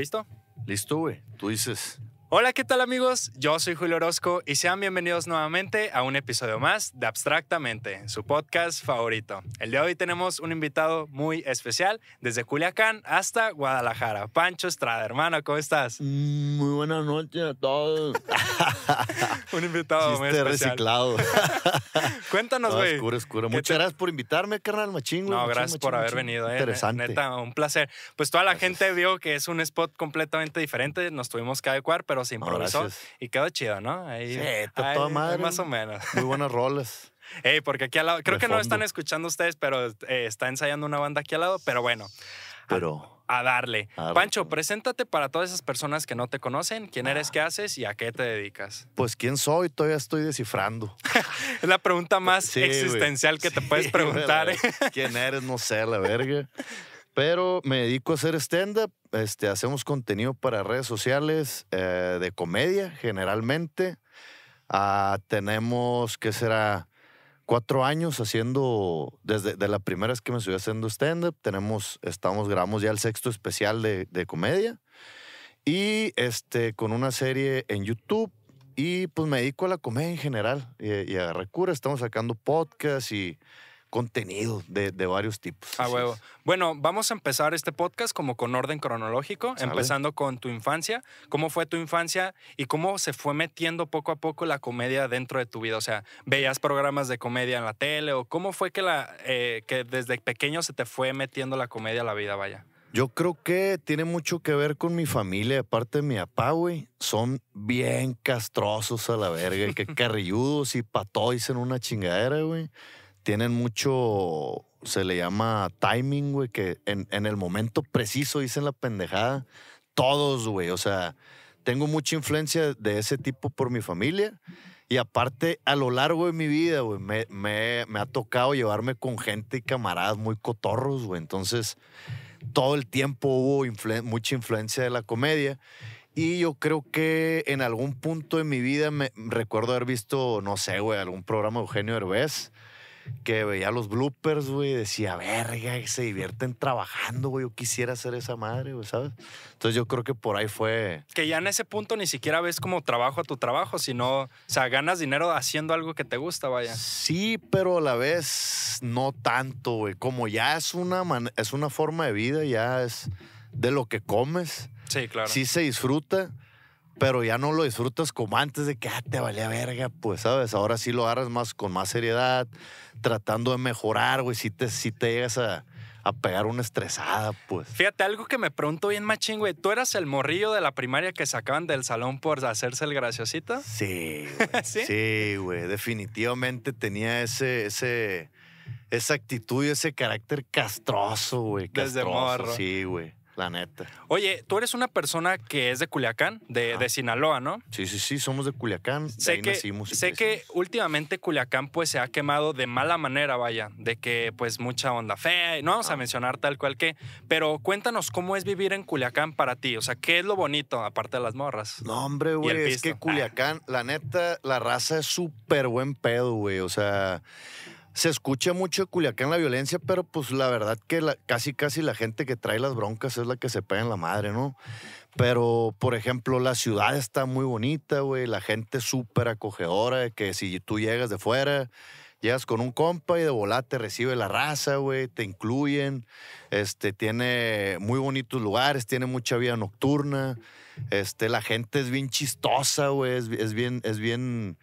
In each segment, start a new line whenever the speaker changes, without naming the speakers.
¿Listo?
Listo, güey. Tú dices.
Hola, ¿qué tal amigos? Yo soy Julio Orozco y sean bienvenidos nuevamente a un episodio más de Abstractamente, su podcast favorito. El de hoy tenemos un invitado muy especial desde Culiacán hasta Guadalajara. Pancho Estrada, hermano, ¿cómo estás?
Mm, muy buenas noches a todos.
un invitado muy especial.
reciclado.
Cuéntanos,
No,
güey.
oscuro, oscuro.
¿Qué
Muchas
te-
gracias por invitarme, carnal, machín.
No,
Machín,
gracias
machín,
por haber venido. eh.
Interesante.
Neta, un placer. Pues toda la
Gracias.
gente vio que es un spot completamente diferente. Nos tuvimos que adecuar, pero se
No,
improvisó y quedó chido, ¿no? Ahí,
Sí, toda madre.
Más o menos.
Muy buenas rolas.
Ey, porque aquí al lado, creo
De
que no están escuchando ustedes, pero eh, está ensayando una banda aquí al lado. Pero bueno,
Pero.
a darle.
A darle.
Pancho, preséntate para todas esas personas que no te conocen. ¿Quién
Ah.
eres, qué haces y a qué te dedicas?
Pues, ¿quién soy? Todavía estoy descifrando.
Es la pregunta más
Sí,
existencial que te
Sí,
puedes preguntar. ¿eh?
¿Quién eres? No sé, la verga. Pero me dedico a hacer stand-up. Este, hacemos contenido para redes sociales eh, de comedia, generalmente. Ah, tenemos, ¿qué será? Cuatro años haciendo, desde de la primera vez que me subí haciendo stand-up, tenemos, estamos, grabamos ya el sexto especial de, de comedia. Y este, con una serie en YouTube. Y pues me dedico a la comedia en general y, y agarré cura. Estamos sacando podcasts y contenido de, de varios tipos.
A
Así
huevo. Bueno, vamos a empezar este podcast como con orden cronológico,
Sale.
empezando con tu infancia. ¿Cómo fue tu infancia y cómo se fue metiendo poco a poco la comedia dentro de tu vida? O sea, ¿veías programas de comedia en la tele o cómo fue que, la, eh, que desde pequeño se te fue metiendo la comedia a la vida, vaya?
Yo creo que tiene mucho que ver con mi familia, aparte de mi papá, güey. Son bien castrosos a la verga, que carrilludos y patois en una chingadera, güey. Tienen mucho, se le llama timing, güey, que en, en el momento preciso dicen la pendejada. Todos, güey. O sea, tengo mucha influencia de ese tipo por mi familia. Y aparte, a lo largo de mi vida, güey, me, me- me ha tocado llevarme con gente y camaradas muy cotorros, güey. Entonces, todo el tiempo hubo influen- mucha influencia de la comedia. Y yo creo que en algún punto de mi vida me recuerdo haber visto, no sé, güey, algún programa de Eugenio Herbés que veía los bloopers, güey, decía, verga, se divierten trabajando, güey, yo quisiera hacer esa madre, güey, ¿sabes? Entonces yo creo que por ahí fue...
Que ya en ese punto ni siquiera ves como trabajo a tu trabajo, sino, o sea, ganas dinero haciendo algo que te gusta, vaya.
Sí, pero a la vez no tanto, güey. Como ya es una, man- es una forma de vida, ya es de lo que comes.
Sí, claro.
Sí se disfruta, pero ya no lo disfrutas como antes de que ah, te valía verga, pues, ¿sabes? Ahora sí lo agarras más con más seriedad, tratando de mejorar, güey. Si te, sí te llegas a, a pegar una estresada, pues.
Fíjate, algo que me pregunto bien machín, güey. ¿Tú eras el morrillo de la primaria que sacaban del salón por hacerse el graciosito?
Sí, güey.
¿Sí?
¿Sí? güey. Definitivamente tenía ese, ese, esa actitud y ese carácter castroso, güey.
Desde morro.
Sí, güey. La neta.
Oye, tú eres una persona que es de Culiacán, de, de Sinaloa, ¿no?
Sí, sí, sí. Somos de Culiacán. de
Sé
ahí
que,
nacimos
sé que últimamente Culiacán pues se ha quemado de mala manera, vaya, de que pues mucha onda fea, y no vamos a
Ah.
mencionar tal cual que, pero cuéntanos cómo es vivir en Culiacán para ti, o sea, ¿qué es lo bonito aparte de las morras?
No, hombre, güey, es
pisto.
que Culiacán, la neta, la raza es súper buen pedo, güey. O sea, se escucha mucho de Culiacán la violencia, pero pues la verdad que casi, casi la gente que trae las broncas es la que se pega en la madre, ¿no? Pero, por ejemplo, la ciudad está muy bonita, güey. La gente súper acogedora, que si tú llegas de fuera, llegas con un compa y de volada te recibe la raza, güey. Te incluyen. Este, tiene muy bonitos lugares, tiene mucha vida nocturna. Este, la gente es bien chistosa, güey. Es bien, es bien.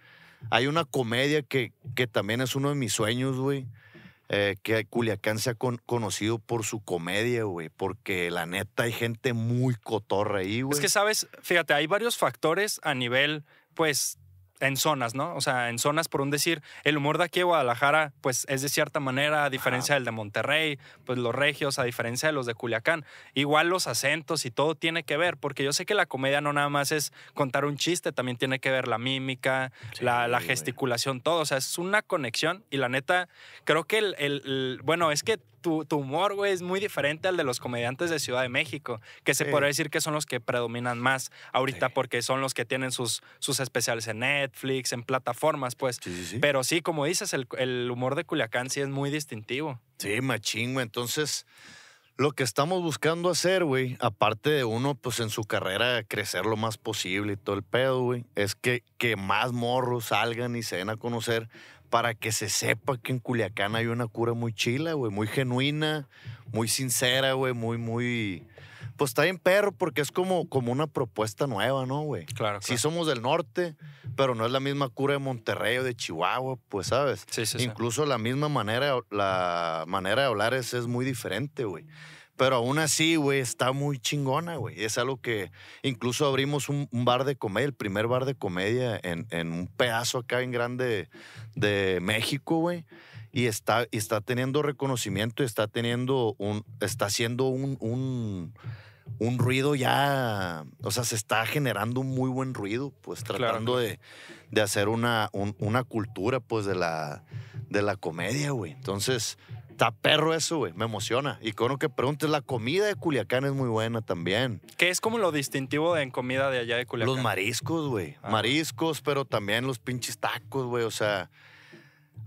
Hay una comedia que, que también es uno de mis sueños, güey. eh, que Culiacán se ha con- conocido por su comedia, güey. Porque la neta hay gente muy cotorra ahí, güey.
Es que, sabes, fíjate, hay varios factores a nivel, pues, en zonas, ¿no? O sea, en zonas, por un decir, el humor de aquí de Guadalajara, pues es de cierta manera, a diferencia del de Monterrey, pues los regios, a diferencia de los de Culiacán. Igual los acentos y todo tiene que ver, porque yo sé que la comedia no nada más es contar un chiste, también tiene que ver la mímica,
Sí,
la, gesticulación, todo. O sea, es una conexión y la neta, creo que el, el- el- bueno, es que tu, tu humor, güey, es muy diferente al de los comediantes de Ciudad de México, que se
Sí.
podría decir que son los que predominan más ahorita
Sí.
porque son los que tienen sus, sus especiales en Netflix, en plataformas, pues.
Sí.
Pero sí, como dices, el, el humor de Culiacán sí es muy distintivo.
Sí, machín, güey. Entonces, Lo que estamos buscando hacer, güey, aparte de uno, pues en su carrera crecer lo más posible y todo el pedo, güey, es que, que más morros salgan y se den a conocer para que se sepa que en Culiacán hay una cura muy chila, güey, muy genuina, muy sincera, güey, muy, muy... Pues está bien perro porque es como, como una propuesta nueva, ¿no, güey?
Claro,
Sí
claro.
somos del norte, pero no es la misma cura de Monterrey o de Chihuahua, pues, ¿sabes?
Sí, sí, sí.
Incluso la misma manera, la manera de hablar es, es muy diferente, güey. Pero aún así, güey, está muy chingona, güey. Es algo que incluso abrimos un, un bar de comedia, el primer bar de comedia en, en un pedazo acá en grande de México, güey. Y está, y está teniendo reconocimiento, y está teniendo un, está haciendo un, un, un ruido ya, o sea, se está generando un muy buen ruido, pues tratando
claro.
De, de hacer una, un- una cultura, pues, de la, de la comedia, güey. Entonces, está perro eso, güey, me emociona. Y con lo que preguntes, la comida de Culiacán es muy buena también.
¿Qué es como lo distintivo de en comida de allá de Culiacán?
Los mariscos, güey.
Ah.
Mariscos, pero también los pinches tacos, güey. O sea,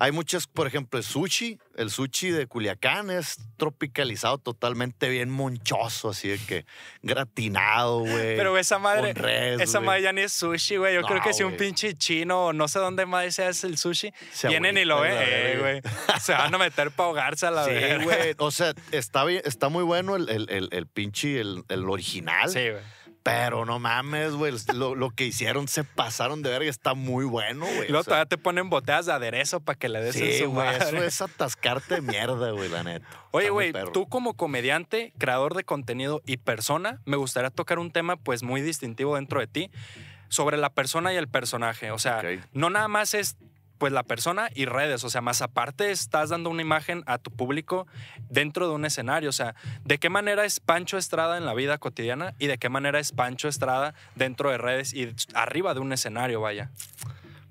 hay muchas, por ejemplo, el sushi. El sushi de Culiacán es tropicalizado totalmente bien monchoso, así de que gratinado, güey.
Pero esa madre,
res,
esa madre ya ni es sushi, güey. Yo creo que si un pinche chino o no sé dónde más sea el sushi,
Se
vienen y lo ven, güey. Se van a meter para ahogarse a la
Sí,
verga.
güey. O sea, está, bien, está muy bueno el, el, el, el pinche, el, el original.
Sí, güey.
Pero no mames, güey. Lo, lo que hicieron se pasaron de verga. Está muy bueno, güey.
Y luego
O sea,
todavía te ponen botellas de aderezo para que le des en
Sí,
su
güey. Eso es atascarte de mierda, güey, la neta.
Oye, güey, tú como comediante, creador de contenido y persona, me gustaría tocar un tema pues muy distintivo dentro de ti sobre la persona y el personaje. O sea, no nada más es pues la persona y redes, o sea, más aparte estás dando una imagen a tu público dentro de un escenario, o sea, ¿de qué manera es Pancho Estrada en la vida cotidiana y de qué manera es Pancho Estrada dentro de redes y arriba de un escenario, vaya?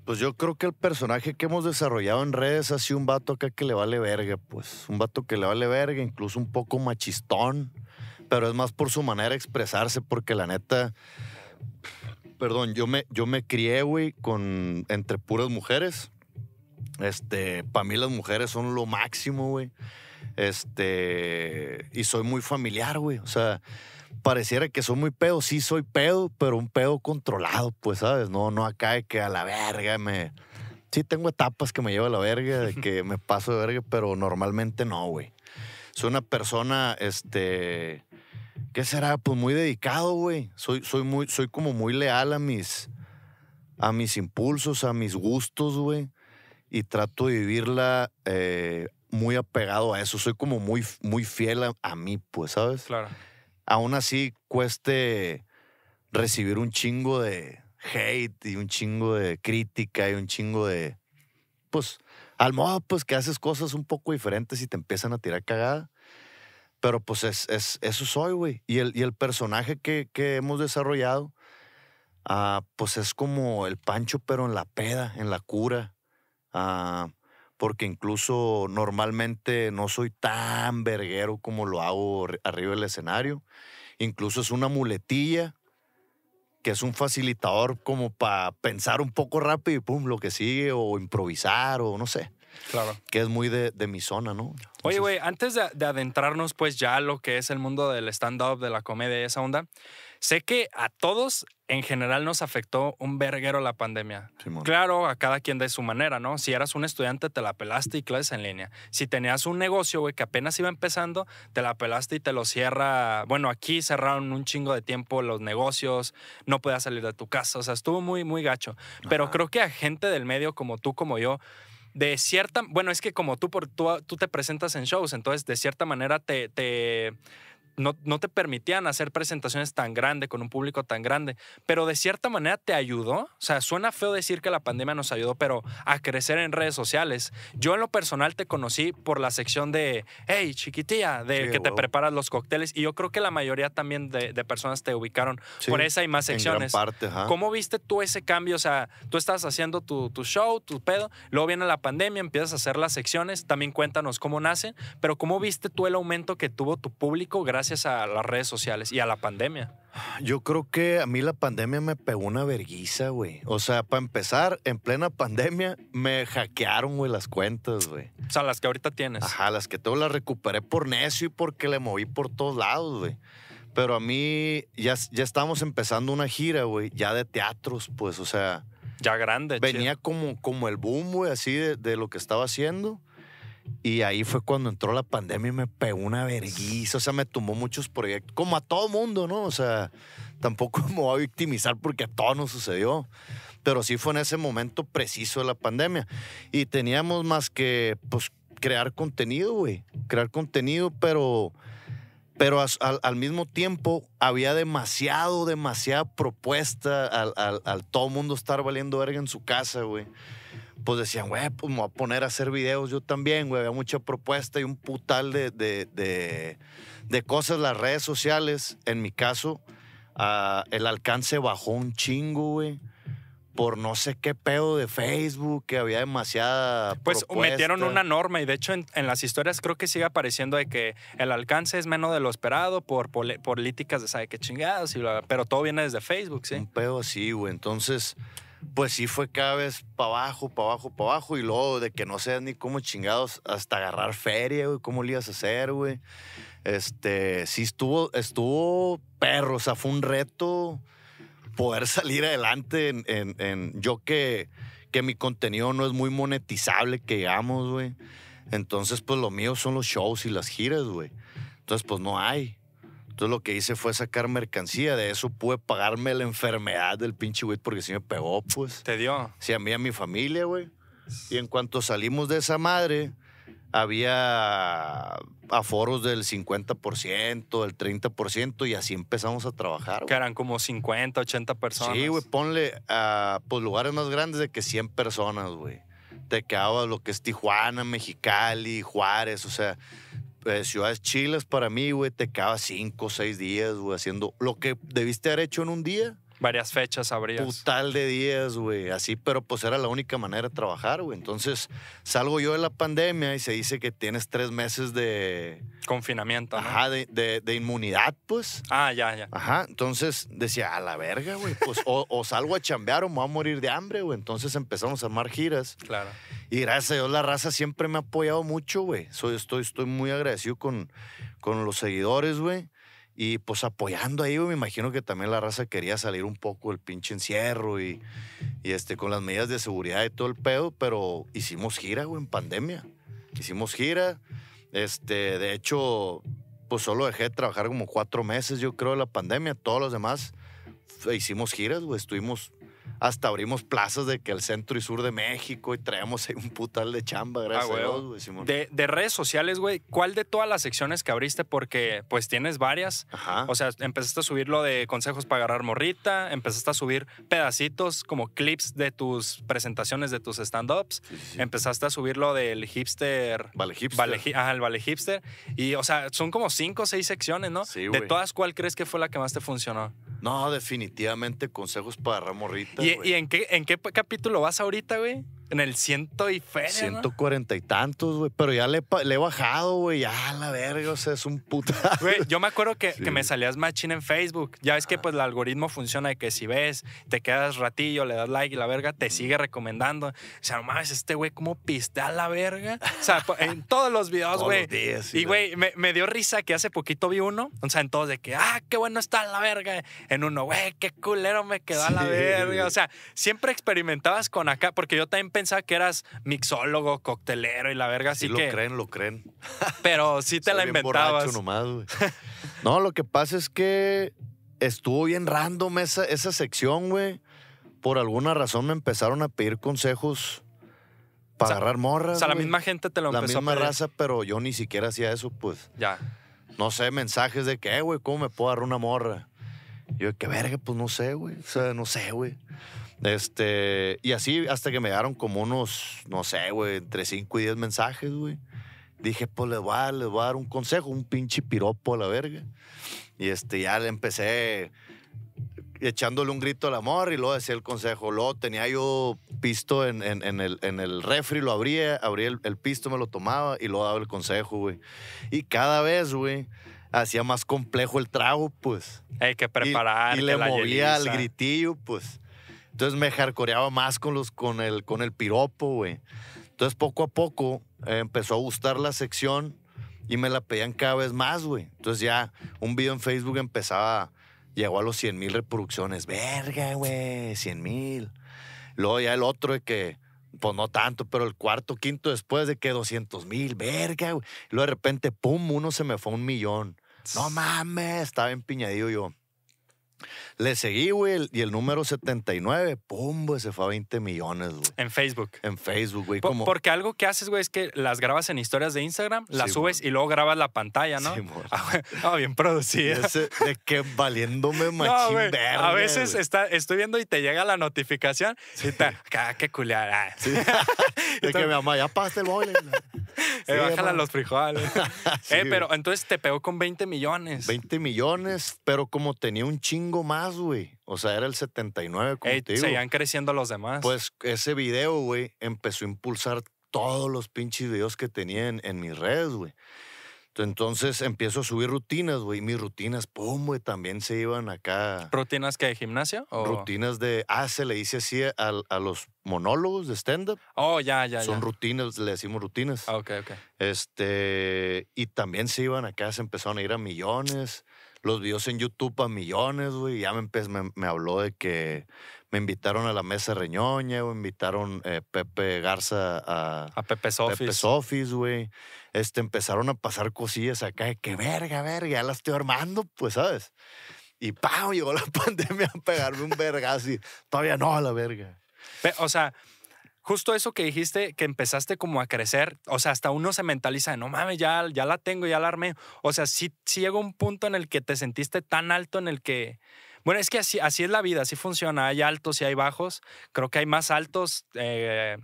Pues yo creo que el personaje que hemos desarrollado en redes ha sido un vato acá que le vale verga, pues. Un vato que le vale verga, incluso un poco machistón. Pero es más por su manera de expresarse, porque la neta. Perdón, yo me, yo me crié, güey, con. entre puras mujeres. Este. Para mí las mujeres son lo máximo, güey. Este. Y soy muy familiar, güey. O sea. Pareciera que soy muy pedo, sí soy pedo, pero un pedo controlado, pues, ¿sabes? No, no acá de que a la verga me. Sí, tengo etapas que me llevo a la verga, de que me paso de verga, pero normalmente no, güey. Soy una persona, este. ¿Qué será? Pues muy dedicado, güey. Soy, soy, muy, soy como muy leal a mis. a mis impulsos, a mis gustos, güey. Y trato de vivirla eh, muy apegado a eso. Soy como muy, muy fiel a, a mí, pues, ¿sabes?
Claro.
aún así cueste recibir un chingo de hate y un chingo de crítica y un chingo de. Pues, al modo, pues que haces cosas un poco diferentes y te empiezan a tirar cagada. Pero pues es, es- eso soy, güey. Y el, y el personaje que, que hemos desarrollado, ah, pues es como el Pancho, pero en la peda, en la cura. Ah, porque incluso normalmente no soy tan verguero como lo hago arri- arriba del escenario. Incluso es una muletilla que es un facilitador como para pensar un poco rápido y pum, lo que sigue, o improvisar, o no sé,
Claro.
que es muy de, de mi zona, ¿no?
Oye,
Entonces,
güey, antes de, de adentrarnos pues ya a lo que es el mundo del stand-up, de la comedia y esa onda, sé que a todos en general nos afectó un verguero la pandemia.
Simón.
Claro, a cada quien de su manera, ¿no? Si eras un estudiante, te la pelaste y clases en línea. Si tenías un negocio, güey, que apenas iba empezando, te la pelaste y te lo cierra. Bueno, aquí cerraron un chingo de tiempo los negocios, no podías salir de tu casa, o sea, estuvo muy, muy gacho. Pero creo que a gente del medio como tú, como yo, de cierta, bueno, es que como tú, por, tú, tú te presentas en shows, entonces de cierta manera te, te no, no te permitían hacer presentaciones tan grandes con un público tan grande, pero de cierta manera te ayudó. O sea, suena feo decir que la pandemia nos ayudó, pero a crecer en redes sociales. Yo en lo personal te conocí por la sección de, hey, chiquitilla, de
Sí,
que te preparas los cócteles y yo creo que la mayoría también de, de personas te ubicaron
Sí,
por esa y más
En gran
secciones.
parte, ajá.
¿Cómo viste tú ese cambio? O sea, tú estás haciendo tu, tu show, tu pedo, luego viene la pandemia, empiezas a hacer las secciones, también cuéntanos cómo nacen, pero ¿cómo viste tú el aumento que tuvo tu público gracias gracias a las redes sociales y a la pandemia.
Yo creo que a mí la pandemia me pegó una verguiza, güey. O sea, para empezar, en plena pandemia me hackearon, güey, las cuentas, güey.
O sea, las que ahorita tienes.
Ajá, las que tengo las recuperé por necio y porque le moví por todos lados, güey. Pero a mí ya, ya estamos empezando una gira, güey, ya de teatros, pues, o sea,
Ya grande.
venía
chido.
como, como el boom, güey, así de, de lo que estaba haciendo. Y ahí fue cuando entró la pandemia y me pegó una verguiza. O sea, me tumbó muchos proyectos. Como a todo mundo, ¿no? O sea, tampoco me voy a victimizar porque a todos nos sucedió. Pero sí fue en ese momento preciso de la pandemia. Y teníamos más que, pues, crear contenido, güey. Crear contenido, pero... Pero al, al mismo tiempo había demasiado, demasiada propuesta al, al, al todo mundo estar valiendo verga en su casa, güey pues decían, güey, pues me voy a poner a hacer videos yo también, güey. Había mucha propuesta y un putal de, de, de, de cosas. Las redes sociales, en mi caso, ah, el alcance bajó un chingo, güey. Por no sé qué pedo de Facebook, que había demasiada.
Pues
propuesta.
metieron una norma y de hecho en, en las historias creo que sigue apareciendo de que el alcance es menos de lo esperado por políticas de sabe qué chingados, y bla, bla, pero todo viene desde Facebook, ¿sí?
Un pedo así, güey. Entonces, pues sí fue cada vez para abajo, para abajo, para abajo. Y luego de que no sé ni cómo chingados hasta agarrar feria, güey. ¿Cómo le ibas a hacer, güey? Este, sí estuvo, estuvo perro. O sea, fue un reto poder salir adelante en, en- en- yo que, que mi contenido no es muy monetizable, que digamos, güey. Entonces, pues lo mío son los shows y las giras, güey. Entonces, pues no hay. Entonces lo que hice fue sacar mercancía. De eso pude pagarme la enfermedad del pinche güey porque sí me pegó, pues.
Te dio.
Sí, a mí y a mi familia, güey. Y en cuanto salimos de esa madre, había aforos del 50%, del 30%, y así empezamos a trabajar.
Que eran como 50, 80 personas.
Sí, güey, ponle a pues, lugares más grandes de que 100 personas, güey. Te quedaba lo que es Tijuana, Mexicali, Juárez, o sea, eh, ciudades chilas para mí, güey, te quedaba 5 o 6 días, güey, haciendo lo que debiste haber hecho en un día,
Varias fechas habrías.
putal de días, güey, así, pero pues era la única manera de trabajar, güey. Entonces, salgo yo de la pandemia y se dice que tienes tres meses de,
Confinamiento. ¿no?
ajá, de, de- de inmunidad, pues.
Ah, ya, ya.
Ajá, entonces decía, a la verga, güey, pues o, o salgo a chambear o me voy a morir de hambre, güey. Entonces empezamos a armar giras
Claro.
y gracias a Dios la raza siempre me ha apoyado mucho, güey. Soy, estoy, estoy muy agradecido con, con los seguidores, güey. Y pues apoyando ahí, me imagino que también la raza quería salir un poco del pinche encierro y, este, con las medidas de seguridad y todo el pedo, pero hicimos gira, güey, en pandemia. Hicimos gira. Este, de hecho, pues solo dejé de trabajar como cuatro meses, yo creo, de la pandemia. Todos los demás hicimos giras, güey. Estuvimos, hasta abrimos plazas de que el centro y sur de México y traemos ahí un putal de chamba, gracias
Ah,
a
huevo.
Dios, güey, Simón.
De, de redes sociales, güey, ¿cuál de todas las secciones que abriste? Porque pues tienes varias.
Ajá.
O sea, empezaste a subir lo de consejos para agarrar morrita, empezaste a subir pedacitos como clips de tus presentaciones de tus stand-ups,
Sí, sí, sí.
empezaste a subir lo del hipster.
Vale, hipster.
Vale, ajá, el vale hipster. Y, o sea, son como cinco o seis secciones, ¿no?
Sí,
de
güey.
todas, ¿cuál crees que fue la que más te funcionó?
No, definitivamente consejos para agarrar morrita,
¿Y,
güey.
y en, qué, en qué capítulo vas ahorita, güey? En el ciento y feria, ¿no?
140 y tantos, güey. Pero ya le, le he bajado, güey. Ya, la verga, o sea, es un puta.
Güey, yo me acuerdo que,
Sí.
que me salías machín en Facebook. Ya ves que pues el algoritmo funciona de que si ves, te quedas ratillo, le das like y la verga, te sigue recomendando. O sea, no mames, este güey, ¿cómo pistea la verga? O sea, en todos los videos, güey.
sí,
Y, güey, me, me dio risa que hace poquito vi uno. O sea, en todos de que, ah, qué bueno está la verga. En uno, güey, qué culero me quedó a la
Sí.
verga. O sea, siempre experimentabas con acá, porque yo también pensaba que eras mixólogo, coctelero y la verga,
Sí
así
lo
que.
creen, lo creen.
Pero sí te
Soy
la
bien
inventabas.
borracho nomás, güey. No, lo que pasa es que estuvo bien random esa, esa sección, güey. Por alguna razón me empezaron a pedir consejos para
O sea,
agarrar morras.
O sea, la
güey.
misma gente te lo
La
empezó
misma
a pedir.
raza, pero yo ni siquiera hacía eso, pues.
Ya.
No sé, mensajes de que, eh, güey, ¿cómo me puedo agarrar una morra? Y yo, qué verga, pues no sé, güey. O sea, no sé, güey. Este, y así hasta que me llegaron como unos, no sé, güey, entre 5 y 10 mensajes, güey. Dije, pues les voy, a, les voy a dar un consejo, un pinche piropo a la verga. Y este, ya le empecé echándole un grito al amor y luego decía el consejo. Luego tenía yo pisto en, en- en el, en el refri, lo abría, abría el, el pisto, me lo tomaba y luego daba el consejo, güey. Y cada vez, güey, hacía más complejo el trago, pues.
Hay que
Y-
preparar.
Y,
que
le movía al gritillo, pues. Entonces me jarcoreaba más con, los, con, el, con el piropo, güey. Entonces poco a poco eh, empezó a gustar la sección y me la pedían cada vez más, güey. Entonces ya un video en Facebook empezaba, llegó a los 100 mil reproducciones. Verga, güey, 100 mil. Luego ya el otro de que, pues no tanto, pero el cuarto, quinto después de que 200 mil, verga, güey. Luego de repente, pum, uno se me fue a un millón. No mames, estaba empiñadillo yo. Le seguí, güey, y el número 79, pum, güey, se fue a 20 millones, güey.
En Facebook.
En Facebook, güey,
Po-
como...
Porque algo que haces, güey, es que las grabas en historias de Instagram, las
Sí,
subes y luego grabas la pantalla, ¿no?
Sí.
Ah, bien producida.
Ese de que valiéndome machín
No,
verga,
A veces está, estoy viendo y te llega la notificación. Sí, te, ah, qué culiar.
Sí. de que mi mamá, ya pagaste el boiler.
Eh, bájala los frijoles. Eh, pero entonces te pegó con 20 millones.
20 millones, pero como tenía un chingo más, güey. O sea, era el 79, como
Ey,
te digo.
seguían creciendo los demás.
Pues ese video, güey, empezó a impulsar todos los pinches videos que tenía en, en mis redes, güey. Entonces empiezo a subir rutinas, güey. Mis rutinas, pum, güey, también se iban acá.
¿Rutinas que de gimnasio? O...
Rutinas de, ah, se le dice así a, a los monólogos de stand-up.
Oh, ya, ya,
Son
ya.
rutinas, le decimos rutinas.
Ah, ok, ok.
Este, y también se iban acá, se empezaron a ir a millones. Los videos en YouTube a millones, güey. Ya me, me, me habló de que me invitaron a la mesa reñoña, güey. Invitaron eh, Pepe Garza a
A Pepe Sofis.
Pepe Sofis, güey. Este, empezaron a pasar cosillas acá de que verga, verga, ya la estoy armando, pues, ¿sabes? Y ¡pam! Llegó la pandemia a pegarme un vergazo y todavía no a la verga.
O sea, justo eso que dijiste, que empezaste como a crecer, o sea, hasta uno se mentaliza, no mames, ya, ya la tengo, ya la armé. O sea, sí, sí llegó un punto en el que te sentiste tan alto en el que... Bueno, es que así, así es la vida, así funciona. Hay altos y hay bajos. Creo que hay más altos eh,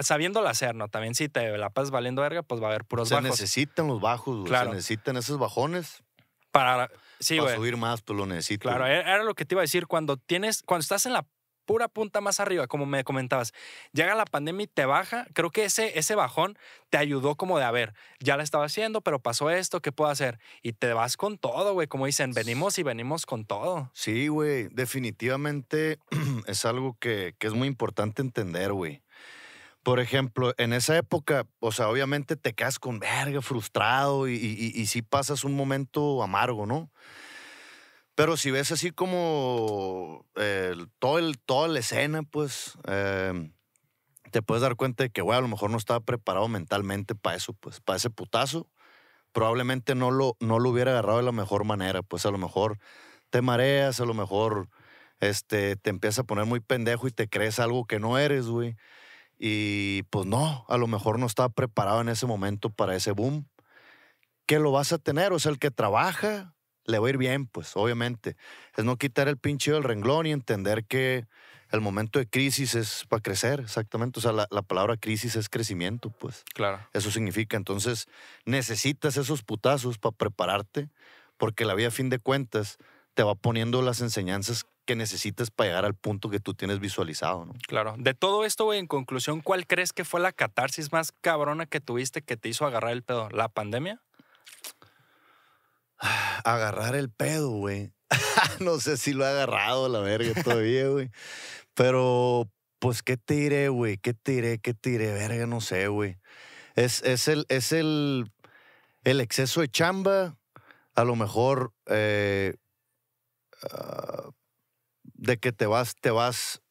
sabiéndolo hacer, ¿no? También si te la pasas valiendo verga, pues va a haber puros
Se
bajos.
necesitan los bajos.
Claro.
Se necesitan esos bajones
Para, sí,
para subir más, pues lo necesito.
Claro, era era lo que te iba a decir. Cuando tienes, cuando estás en la pura punta más arriba, como me comentabas, llega la pandemia y te baja, creo que ese, ese bajón te ayudó como de, a ver, ya la estaba haciendo, pero pasó esto, ¿qué puedo hacer? Y te vas con todo, güey, como dicen, venimos y venimos con todo.
Sí, güey, definitivamente es algo que, que es muy importante entender, güey. Por ejemplo, en esa época, o sea, obviamente te quedas con verga, frustrado y, y, y sí pasas un momento amargo, ¿no? Pero si ves así como eh, todo el, toda la escena, pues eh, te puedes dar cuenta de que, güey, a lo mejor no estaba preparado mentalmente para eso, pues, para ese putazo. Probablemente no lo, no lo hubiera agarrado de la mejor manera, pues a lo mejor te mareas, a lo mejor este, te empiezas a poner muy pendejo y te crees algo que no eres, güey. Y pues no, a lo mejor no estaba preparado en ese momento para ese boom. Que lo vas a tener, o sea, el que trabaja le va a ir bien, pues obviamente. Es no quitar el pinche del renglón y entender que el momento de crisis es para crecer, exactamente. O sea, la, la palabra crisis es crecimiento, pues.
Claro.
Eso significa. Entonces, necesitas esos putazos para prepararte, porque la vida, a fin de cuentas, te va poniendo las enseñanzas que necesitas para llegar al punto que tú tienes visualizado, ¿no?
Claro. De todo esto, güey, en conclusión, ¿cuál crees que fue la catarsis más cabrona que tuviste que te hizo agarrar el pedo? ¿La pandemia?
Agarrar el pedo, güey. no sé si lo he agarrado la verga todavía, güey. Pero, pues, ¿qué te diré, güey? ¿Qué te diré? ¿Qué te diré? Verga, no sé, güey. Es, es, el, es el, el exceso de chamba, a lo mejor eh, ah, de que te vas, te vas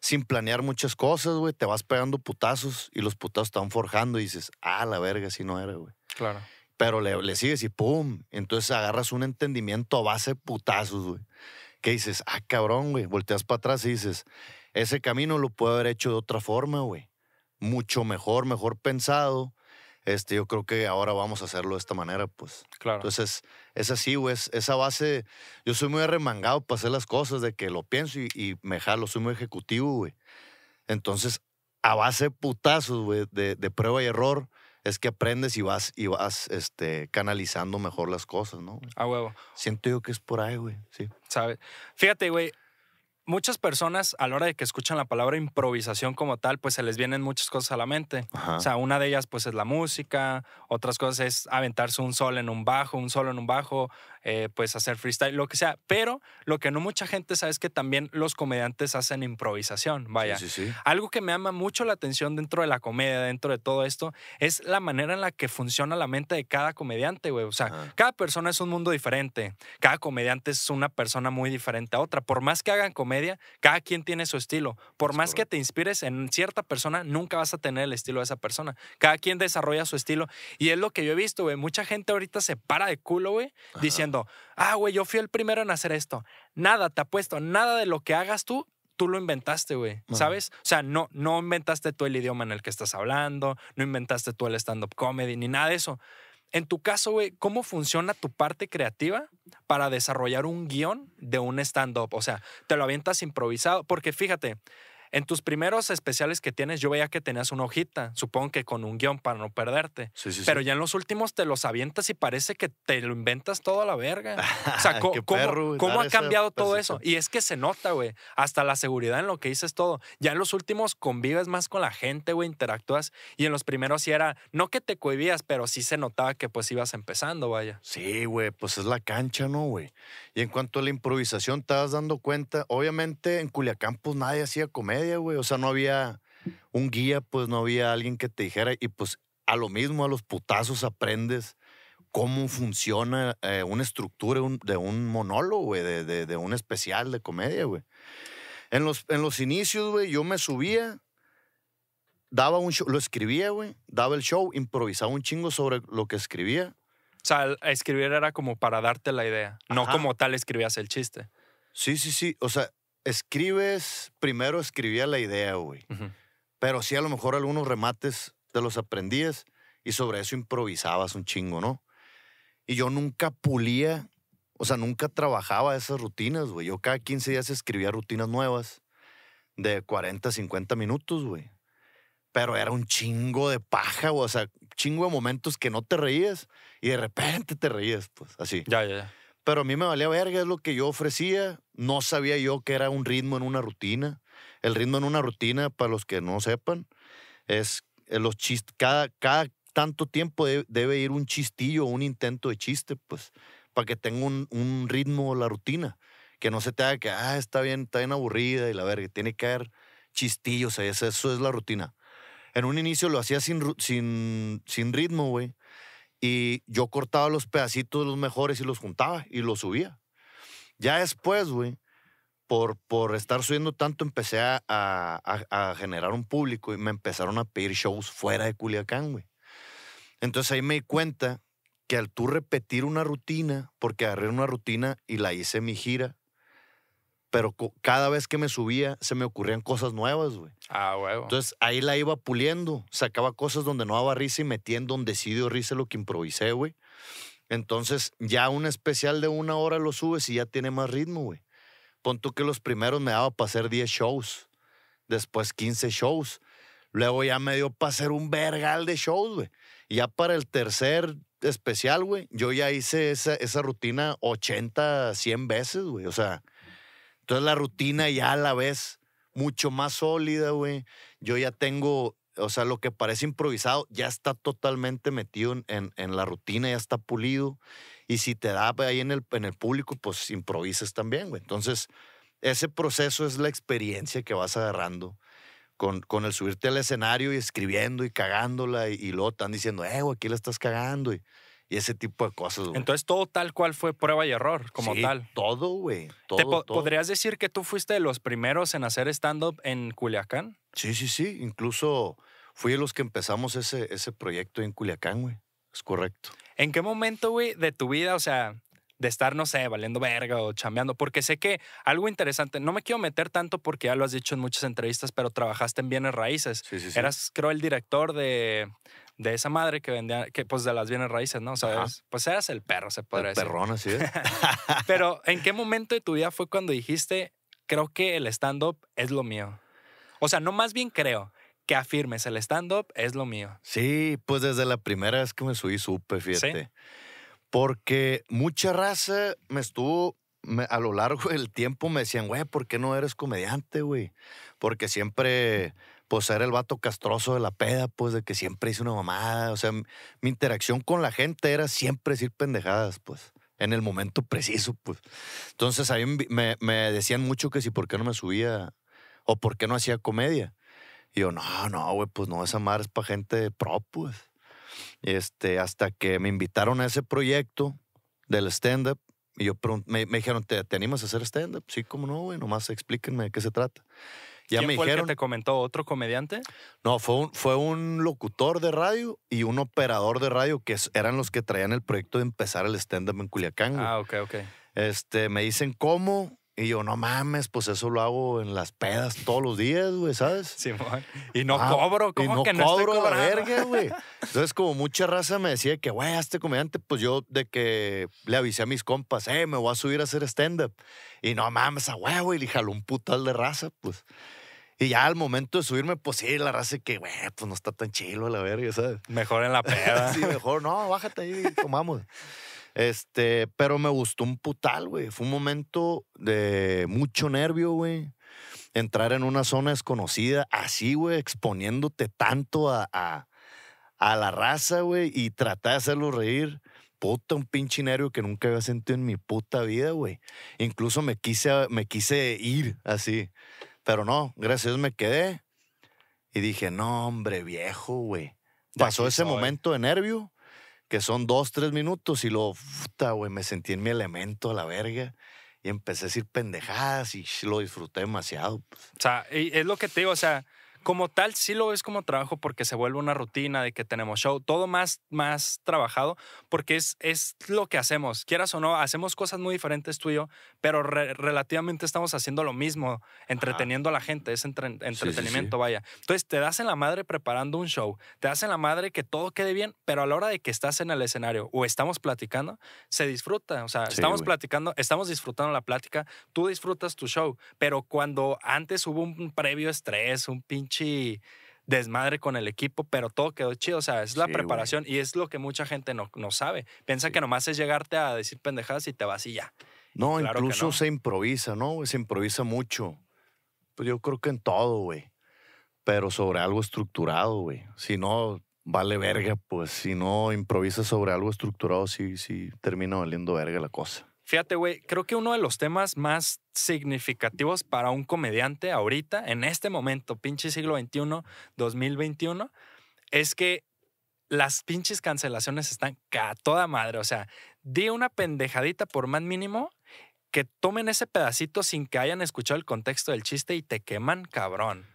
sin planear muchas cosas, güey. Te vas pegando putazos y los putazos te van forjando y dices, ah, la verga, si no era, güey
Claro.
Pero le, le sigues y pum. Entonces agarras un entendimiento a base de putazos, güey. Que dices, ah, cabrón, güey. Volteas para atrás y dices, ese camino lo puedo haber hecho de otra forma, güey. Mucho mejor, mejor pensado. Este, yo creo que ahora vamos a hacerlo de esta manera, pues.
Claro.
Entonces, es así, güey. es- esa base, yo soy muy arremangado para hacer las cosas, de que lo pienso y, y me jalo, soy muy ejecutivo, güey. Entonces, a base de putazos, güey, de, de prueba y error, es que aprendes y vas, y vas este, canalizando mejor las cosas, ¿no?
A huevo.
Siento yo que es por ahí, güey, sí.
¿Sabes? Fíjate, güey. muchas personas a la hora de que escuchan la palabra improvisación como tal, pues se les vienen muchas cosas a la mente.
Ajá.
O sea, una de ellas pues es la música, otras cosas es aventarse un sol en un bajo, un solo en un bajo, eh, pues hacer freestyle, lo que sea. Pero lo que no mucha gente sabe es que también los comediantes hacen improvisación, vaya.
Sí, sí, sí.
Algo que me llama mucho la atención dentro de la comedia, dentro de todo esto, es la manera en la que funciona la mente de cada comediante, güey. O sea, cada persona es un mundo diferente. Cada comediante es una persona muy diferente a otra. Por más que hagan comedia, cada quien tiene su estilo. Por
Es
más que te inspires en cierta persona, nunca vas a tener el estilo de esa persona. Cada quien desarrolla su estilo. Y es lo que yo he visto, güey. Mucha gente ahorita se para de culo, güey,
Ajá.
Diciendo, ah, güey, yo fui el primero en hacer esto. Nada, te apuesto, nada de lo que hagas tú, tú lo inventaste, güey. ¿Sabes? O sea, no, no inventaste tú el idioma en el que estás hablando, no inventaste tú el stand-up comedy, ni nada de eso. En tu caso, güey, ¿cómo funciona tu parte creativa para desarrollar un guion de un stand-up? O sea, te lo avientas improvisado, porque fíjate, en tus primeros especiales que tienes, yo veía que tenías una hojita, supongo que con un guion para no perderte.
Sí, sí, sí.
Pero ya en los últimos te los avientas y parece que te lo inventas todo a la verga. O sea, ¿cómo,
perro,
ha cambiado todo eso? Y es que se nota, güey. Hasta la seguridad en lo que dices todo. Ya en los últimos convives más con la gente, güey, interactúas. Y en los primeros sí era, no que te cohibías, pero sí se notaba que pues ibas empezando, vaya.
Sí, güey, pues es la cancha, ¿no, güey? Y en cuanto a la improvisación, te vas dando cuenta, obviamente en Culiacán, pues nadie hacía comedia, güey. O sea, no había un guía, pues no había alguien que te dijera. Y pues a lo mismo, a los putazos aprendes cómo funciona eh, una estructura un- de un monólogo, güey, de, de- de un especial de comedia, güey. En los, en los inicios, güey, yo me subía, daba un show, lo escribía, güey, daba el show, improvisaba un chingo sobre lo que escribía.
O sea, escribir era como para darte la idea. No como tal escribías el chiste.
Sí, sí, sí. O sea, escribes, primero escribía la idea, güey. Pero sí, a lo mejor algunos remates te los aprendías y sobre eso improvisabas un chingo, ¿no? Y yo nunca pulía, o sea, nunca trabajaba esas rutinas, güey. Yo cada 15 días escribía rutinas nuevas de 40, 50 minutos, güey. Pero era un chingo de paja, güey. O sea, chingo de momentos que no te reías y de repente te reías, pues, así.
Ya, ya, ya.
Pero a mí me valía verga, es lo que yo ofrecía. No sabía yo que era un ritmo en una rutina. El ritmo en una rutina, para los que no sepan, es eh, los chistes. Cada, cada tanto tiempo de- debe ir un chistillo un intento de chiste, pues, para que tenga un, un ritmo la rutina. Que no se te haga que, ah, está bien, está bien aburrida y la verga. Tiene que haber chistillos, eso, eso es la rutina. En un inicio lo hacía sin, sin, sin ritmo, güey. Y yo cortaba los pedacitos los mejores y los juntaba y los subía. Ya después, güey, por, por estar subiendo tanto, empecé a, a- a- generar un público y me empezaron a pedir shows fuera de Culiacán, güey. Entonces ahí me di cuenta que al tú repetir una rutina, porque agarré una rutina y la hice mi gira, pero cada vez que me subía se me ocurrían cosas nuevas, güey.
Ah, huevo.
Entonces ahí la iba puliendo, sacaba cosas donde no daba risa y metía en donde sí dio risa lo que improvisé, güey. Entonces ya un especial de una hora lo subes y ya tiene más ritmo, güey. Pon tú que los primeros me daba para hacer 10 shows, después 15 shows. Luego ya me dio para hacer un vergal de shows, güey. Y ya para el tercer especial, güey, yo ya hice esa, esa rutina 80, 100 veces, güey. O sea, entonces la rutina ya a la vez mucho más sólida, güey. Yo ya tengo, o sea, lo que parece improvisado ya está totalmente metido en, en- la rutina, ya está pulido. Y si te da ahí en el, en el público, pues improvisas también, güey. Entonces, ese proceso es la experiencia que vas agarrando con, con el subirte al escenario y escribiendo y cagándola y, y luego están diciendo, eh, güey, aquí la estás cagando y, y ese tipo de cosas, güey.
Entonces todo tal cual fue prueba y error, como
Sí,
tal.
Todo, güey. Todo,
¿Te po-
todo.
¿Podrías decir que tú fuiste de los primeros en hacer stand-up en Culiacán?
Sí, sí, sí. Incluso fui de los que empezamos ese, ese proyecto en Culiacán, güey. Es correcto.
¿En qué momento, güey, de tu vida, o sea, de estar, no sé, valiendo verga o chambeando? Porque sé que algo interesante, no me quiero meter tanto porque ya lo has dicho en muchas entrevistas, pero trabajaste en bienes raíces.
Sí, sí, sí.
Eras, creo, el director de, de esa madre que vendía, que pues de las bienes raíces, ¿no? O sea, eras- pues eras el perro, se podría
El
decir.
perrón, así es.
Pero, ¿en qué momento de tu vida fue cuando dijiste, creo que el stand-up es lo mío? O sea, no más bien creo, que afirmes, el stand-up es lo mío.
Sí, pues desde la primera vez que me subí supe, fíjate. Porque mucha raza me estuvo, me- a lo largo del tiempo me decían, güey, ¿por qué no eres comediante, güey? Porque siempre, pues, era el vato castroso de la peda, pues, de que siempre hice una mamada. O sea, mi interacción con la gente era siempre decir pendejadas, pues, en el momento preciso, pues. Entonces, ahí me, me- me decían mucho que si por qué no me subía o por qué no hacía comedia. Y yo, no, no, güey, pues no, esa madre es para gente pro, pues. Este, hasta que me invitaron a ese proyecto del stand-up. Y yo me, me dijeron, ¿te, te animas a hacer stand-up? Sí, cómo no, güey, nomás explíquenme de qué se trata. Ya
¿Quién
me
fue el
dijeron,
que te comentó? ¿Otro comediante?
no, fue un, fue un locutor de radio y un operador de radio que eran los que traían el proyecto de empezar el stand-up en Culiacán. güey.
Ah, ok, ok.
Este, me dicen, ¿cómo? Y yo, no mames, pues eso lo hago en las pedas todos los días, güey, ¿sabes?
Simón. Y no
Ah,
cobro,
y
¿cómo
no
que no
cobro
estoy
la verga, güey. Entonces, como mucha raza me decía que, güey, a este comediante, pues yo de que le avisé a mis compas, eh, me voy a subir a hacer stand-up. Y no mames, a huevo, y le jaló un putal de raza, pues. Y ya al momento de subirme, pues sí, la raza que, güey, pues no está tan chilo la verga, ¿sabes?
Mejor en la peda.
Sí, mejor, no, bájate ahí y tomamos. Este, pero me gustó un putal, güey. Fue un momento de mucho nervio, güey. Entrar en una zona desconocida, así, güey, exponiéndote tanto a, a, a la raza, güey, y tratar de hacerlo reír. Puta, un pinche nervio que nunca había sentido en mi puta vida, güey. Incluso me quise, me quise ir así. Pero no, gracias a Dios me quedé. Y dije, no, hombre, viejo, güey. Pasó ese
soy.
momento de nervio, que son dos, tres minutos, y luego, puta, güey, me sentí en mi elemento a la verga. Y empecé a decir pendejadas y lo disfruté demasiado. pues.
O sea, es lo que te digo, o sea, como tal, sí lo ves como trabajo porque se vuelve una rutina de que tenemos show, todo más, más trabajado, porque es, es lo que hacemos. Quieras o no, hacemos cosas muy diferentes tú y yo, pero re- relativamente estamos haciendo lo mismo, entreteniendo a la gente, es entre- entretenimiento, vaya. Entonces te das en la madre preparando un show, te das en la madre que todo quede bien, pero a la hora de que estás en el escenario o estamos platicando, se disfruta. O sea,
Sí,
estamos
güey.
platicando, estamos disfrutando la plática, tú disfrutas tu show, pero cuando antes hubo un previo estrés, un pinche desmadre con el equipo, pero todo quedó chido, o sea, es la
Sí,
preparación y es lo que mucha gente no, no sabe. Piensa que nomás es llegarte a decir pendejadas y te vas y ya.
No,
Claro
incluso
no.
se improvisa, ¿no? Se improvisa mucho. Pues yo creo que en todo, güey. Pero sobre algo estructurado, güey. Si no, vale verga, pues. Si no improvisas sobre algo estructurado, sí, sí termina valiendo verga la cosa.
Fíjate, güey, creo que uno de los temas más significativos para un comediante ahorita, en este momento, pinche siglo XXI, 2021, es que las pinches cancelaciones están a toda madre. O sea, di una pendejadita por más mínimo que tomen ese pedacito sin que hayan escuchado el contexto del chiste y te queman, cabrón.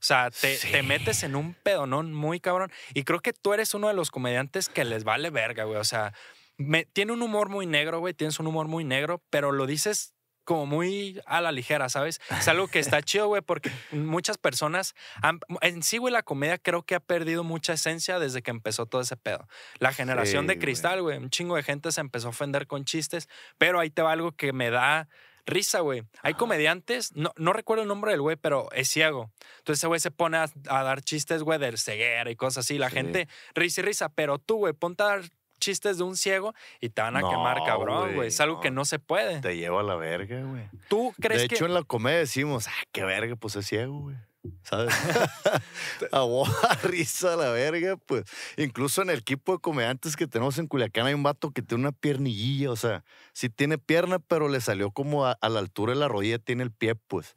O sea, te,
Sí.
te metes en un pedonón muy cabrón. Y creo que tú eres uno de los comediantes que les vale verga, güey. O sea, me- tiene un humor muy negro, güey. Tienes un humor muy negro, pero lo dices como muy a la ligera, ¿sabes? Es algo que está chido, güey, porque muchas personas... han- en sí, güey, la comedia creo que ha perdido mucha esencia desde que empezó todo ese pedo. La generación
Sí,
de cristal, güey. Un chingo de gente se empezó a ofender con chistes, pero ahí te va algo que me da risa, güey. Hay comediantes, no, no recuerdo el nombre del güey, pero es ciego. Entonces ese güey se pone a, a dar chistes, güey, de ceguera y cosas así. La
Sí.
gente risa y risa, pero tú, güey, ponte a dar chistes de un ciego y te van a
No,
quemar, cabrón, güey. Es algo
no.
que no se puede.
Te lleva a la verga, güey.
¿Tú crees
De hecho,
que...?
en la comedia decimos, ah, qué verga, pues es ciego, güey. ¿Sabes? a risa a la verga, pues. Incluso en el equipo de comediantes que tenemos en Culiacán hay un vato que tiene una piernillilla, o sea, sí tiene pierna, pero le salió como a, a la altura de la rodilla, tiene el pie, pues.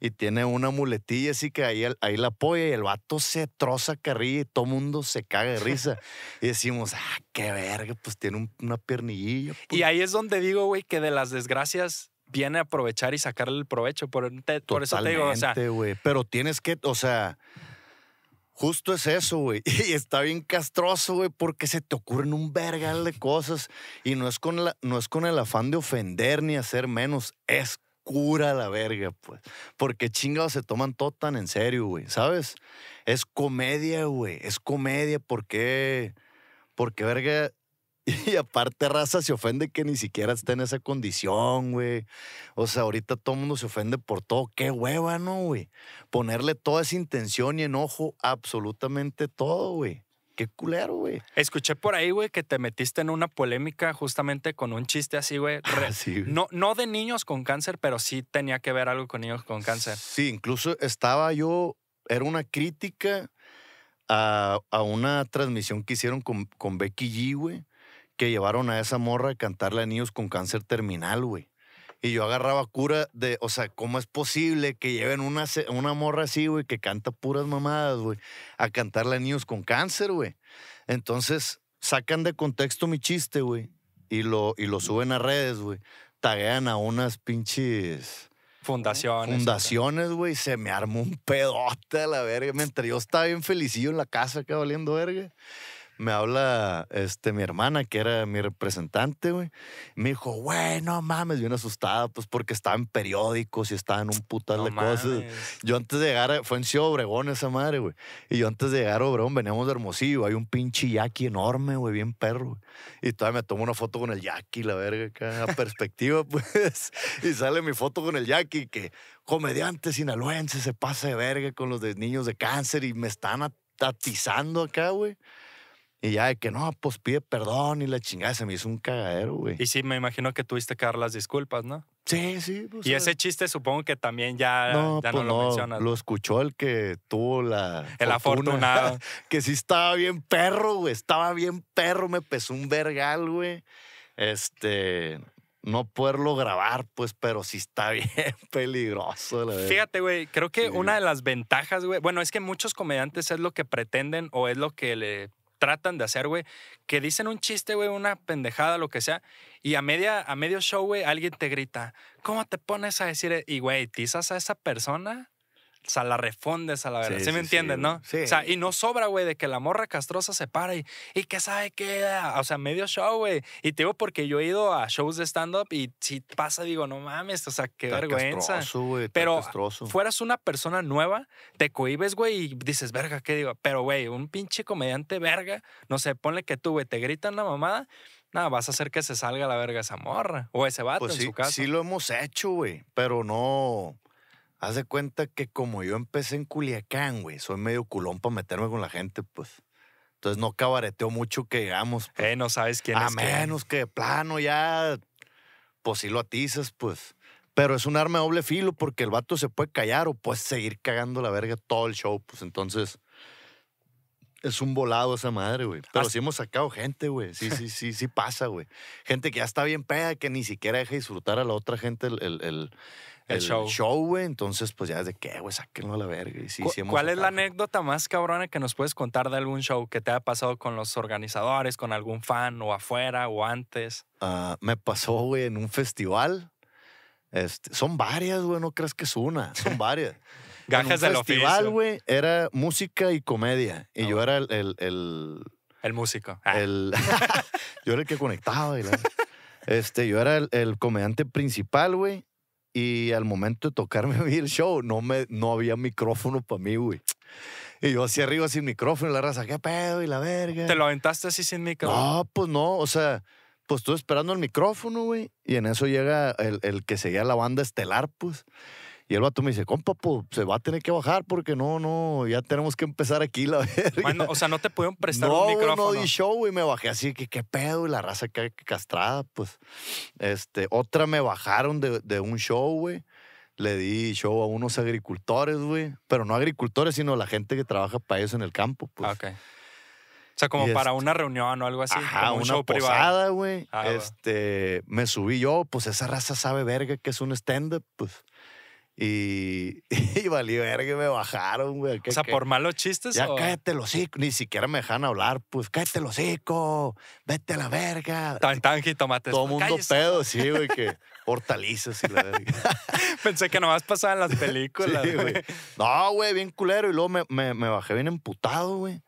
Y tiene una muletilla, así que ahí, ahí la apoya y el vato se troza carrilla y todo mundo se caga de risa. y decimos, ah, qué verga, pues tiene un- una piernillilla. pues.
Y ahí es donde digo, güey, que de las desgracias viene a aprovechar y sacarle el provecho. Por, te- por eso te digo, o.
Pero tienes que, o sea, justo es eso, güey. Y está bien castroso, güey, porque se te ocurren un vergal de cosas. Y no es con, la, no es con el afán de ofender ni hacer menos. Es cura la verga, pues. Porque chingados se toman todo tan en serio, güey. ¿Sabes? Es comedia, güey. Es comedia. ¿Por qué? Porque, verga. Y aparte, raza se ofende que ni siquiera está en esa condición, güey. O sea, ahorita todo el mundo se ofende por todo. Qué hueva, ¿no, güey? Ponerle toda esa intención y enojo a absolutamente todo, güey. qué culero, güey.
Escuché por ahí, güey, que te metiste en una polémica justamente con un chiste así, güey.
Ah, sí.
No, no de niños con cáncer, pero sí tenía que ver algo con niños con cáncer.
Sí, incluso estaba yo, era una crítica a, a una transmisión que hicieron con, con Becky G, güey, que llevaron a esa morra a cantarle a niños con cáncer terminal, güey. Y yo agarraba cura de, o sea, ¿cómo es posible que lleven una, una morra así, güey, que canta puras mamadas, güey, a cantarle a niños con cáncer, güey? Entonces, sacan de contexto mi chiste, güey, y lo, y lo suben a redes, güey. Taguean a unas pinches
Fundaciones.
fundaciones, güey, se me armó un pedote a la verga. Mientras yo estaba bien felicillo en la casa acá valiendo verga. Me habla este, mi hermana, que era mi representante, güey. Me dijo, güey, no mames, bien asustada, pues porque estaba en periódicos y estaba en un putal
No
de cosas.
mames.
Yo antes de llegar, fue en Ciudad Obregón esa madre, güey. Y yo antes de llegar a Obregón veníamos de Hermosillo. Hay un pinche yaqui enorme, güey, bien perro. güey. Y todavía me tomo una foto con el yaqui, la verga, acá, a perspectiva, pues. Y sale mi foto con el yaqui, que comediante sinaloense se pasa de verga con los de niños de cáncer y me están at- atizando acá, güey. Y ya de que no, pues pide perdón y la chingada se me hizo un cagadero, güey.
Y sí, me imagino que tuviste que dar las disculpas, ¿no?
Sí, sí. pues,
y ese chiste supongo que también ya
no,
ya
pues
no lo
no,
mencionas.
lo escuchó el que tuvo la
El
fortuna,
afortunado.
que sí estaba bien perro, güey. Estaba bien perro, me pesó un vergal, güey. Este, no poderlo grabar, pues, pero sí está bien peligroso, la.
Fíjate, güey, creo que
Sí.
una de las ventajas, güey, bueno, es que muchos comediantes es lo que pretenden o es lo que le tratan de hacer, güey, que dicen un chiste, güey, una pendejada, lo que sea, y a media a medio show, güey, alguien te grita, "¿Cómo te pones a decir?" e-?" Y güey, tizas a esa persona, o sea, la refundes a la verdad.
Sí,
¿Sí, me
sí,
entiendes,
sí,
no?
güey.
O sea,
Sí.
y no sobra, güey, de que la morra castrosa se para y, y que sabe qué, o sea, medio show, güey. Y te digo porque yo he ido a shows de stand-up y si pasa, digo, no mames, o sea, qué vergüenza.
castroso, güey, está
Pero
castroso.
fueras una persona nueva, te cohibes, güey, y dices, verga, ¿qué digo? Pero, güey, un pinche comediante verga, no sé, ponle que tú, güey, te gritan la mamada, nada, vas a hacer que se salga la verga esa morra o ese vato
Pues
en
sí,
su caso.
sí lo hemos hecho, güey, pero no... Haz de cuenta que como yo empecé en Culiacán, güey, soy medio culón para meterme con la gente, pues. Entonces no cabareteo mucho que digamos. pues.
Eh, no sabes quién
A
es quién.
menos que de plano ya, pues si lo atizas, pues. Pero es un arma de doble filo porque el vato se puede callar o puedes seguir cagando la verga todo el show, pues entonces es un volado esa madre, güey. Pero
Hasta-
sí hemos sacado gente, güey. Sí, sí, sí, sí pasa, güey. Gente que ya está bien peda, que ni siquiera deja disfrutar a la otra gente el, el, el,
El show.
show, güey. Entonces, pues ya es de qué, güey, sáquenlo a la verga. Y sí,
Cu-
sí
¿Cuál es la anécdota más cabrona que nos puedes contar de algún show que te haya pasado con los organizadores, con algún fan o afuera o antes?
Ah, me pasó, güey, en un festival. Este, son varias, güey, no creas que es una, son varias.
Gajes del
festival, güey, era música y comedia. Y
Ah,
yo era el, el, el,
El músico. Ah,
el- yo era el que conectaba. y la- este, yo era el, el comediante principal, güey. Y al momento de tocarme a mí el show, no, me, no había micrófono para mí, güey. Y yo así arriba sin micrófono, y la raza, ¿qué pedo? Y la verga.
¿Te lo aventaste así sin micro?
No, pues no, o sea, pues estuve esperando el micrófono, güey. Y en eso llega el, el que seguía la banda estelar, pues. Y el vato me dice, compa, pues se va a tener que bajar porque no, no, ya tenemos que empezar aquí la verga.
Bueno, o sea, no te pudieron prestar
no,
un micrófono.
no di show, güey, me bajé así, que qué pedo, y la raza que castrada, pues. Este, otra me bajaron de, de un show, güey. Le di show a unos agricultores, güey. Pero no agricultores, sino la gente que trabaja para ellos en el campo, pues.
Ah, ok. O sea, como
Y
para
este-
una reunión o algo así.
Ajá,
como un
una
show
posada, güey.
Ah,
este, me subí yo, pues esa raza sabe verga que es un stand-up, pues. Y, y valí verga, me bajaron, güey.
O
¿qué-
sea,
qué?
por malos chistes.
Ya
o-
cállate el hocico, ni siquiera me dejan hablar, pues cállate el hocico, vete a la verga.
Tan, tan jitomates.
Todo mundo
Cállese.
pedo, sí, güey, que hortalizas y la verga.
Pensé que nomás pasaba en las películas.
Sí, güey. No, güey, bien culero. Y luego me, me, me bajé bien emputado, güey.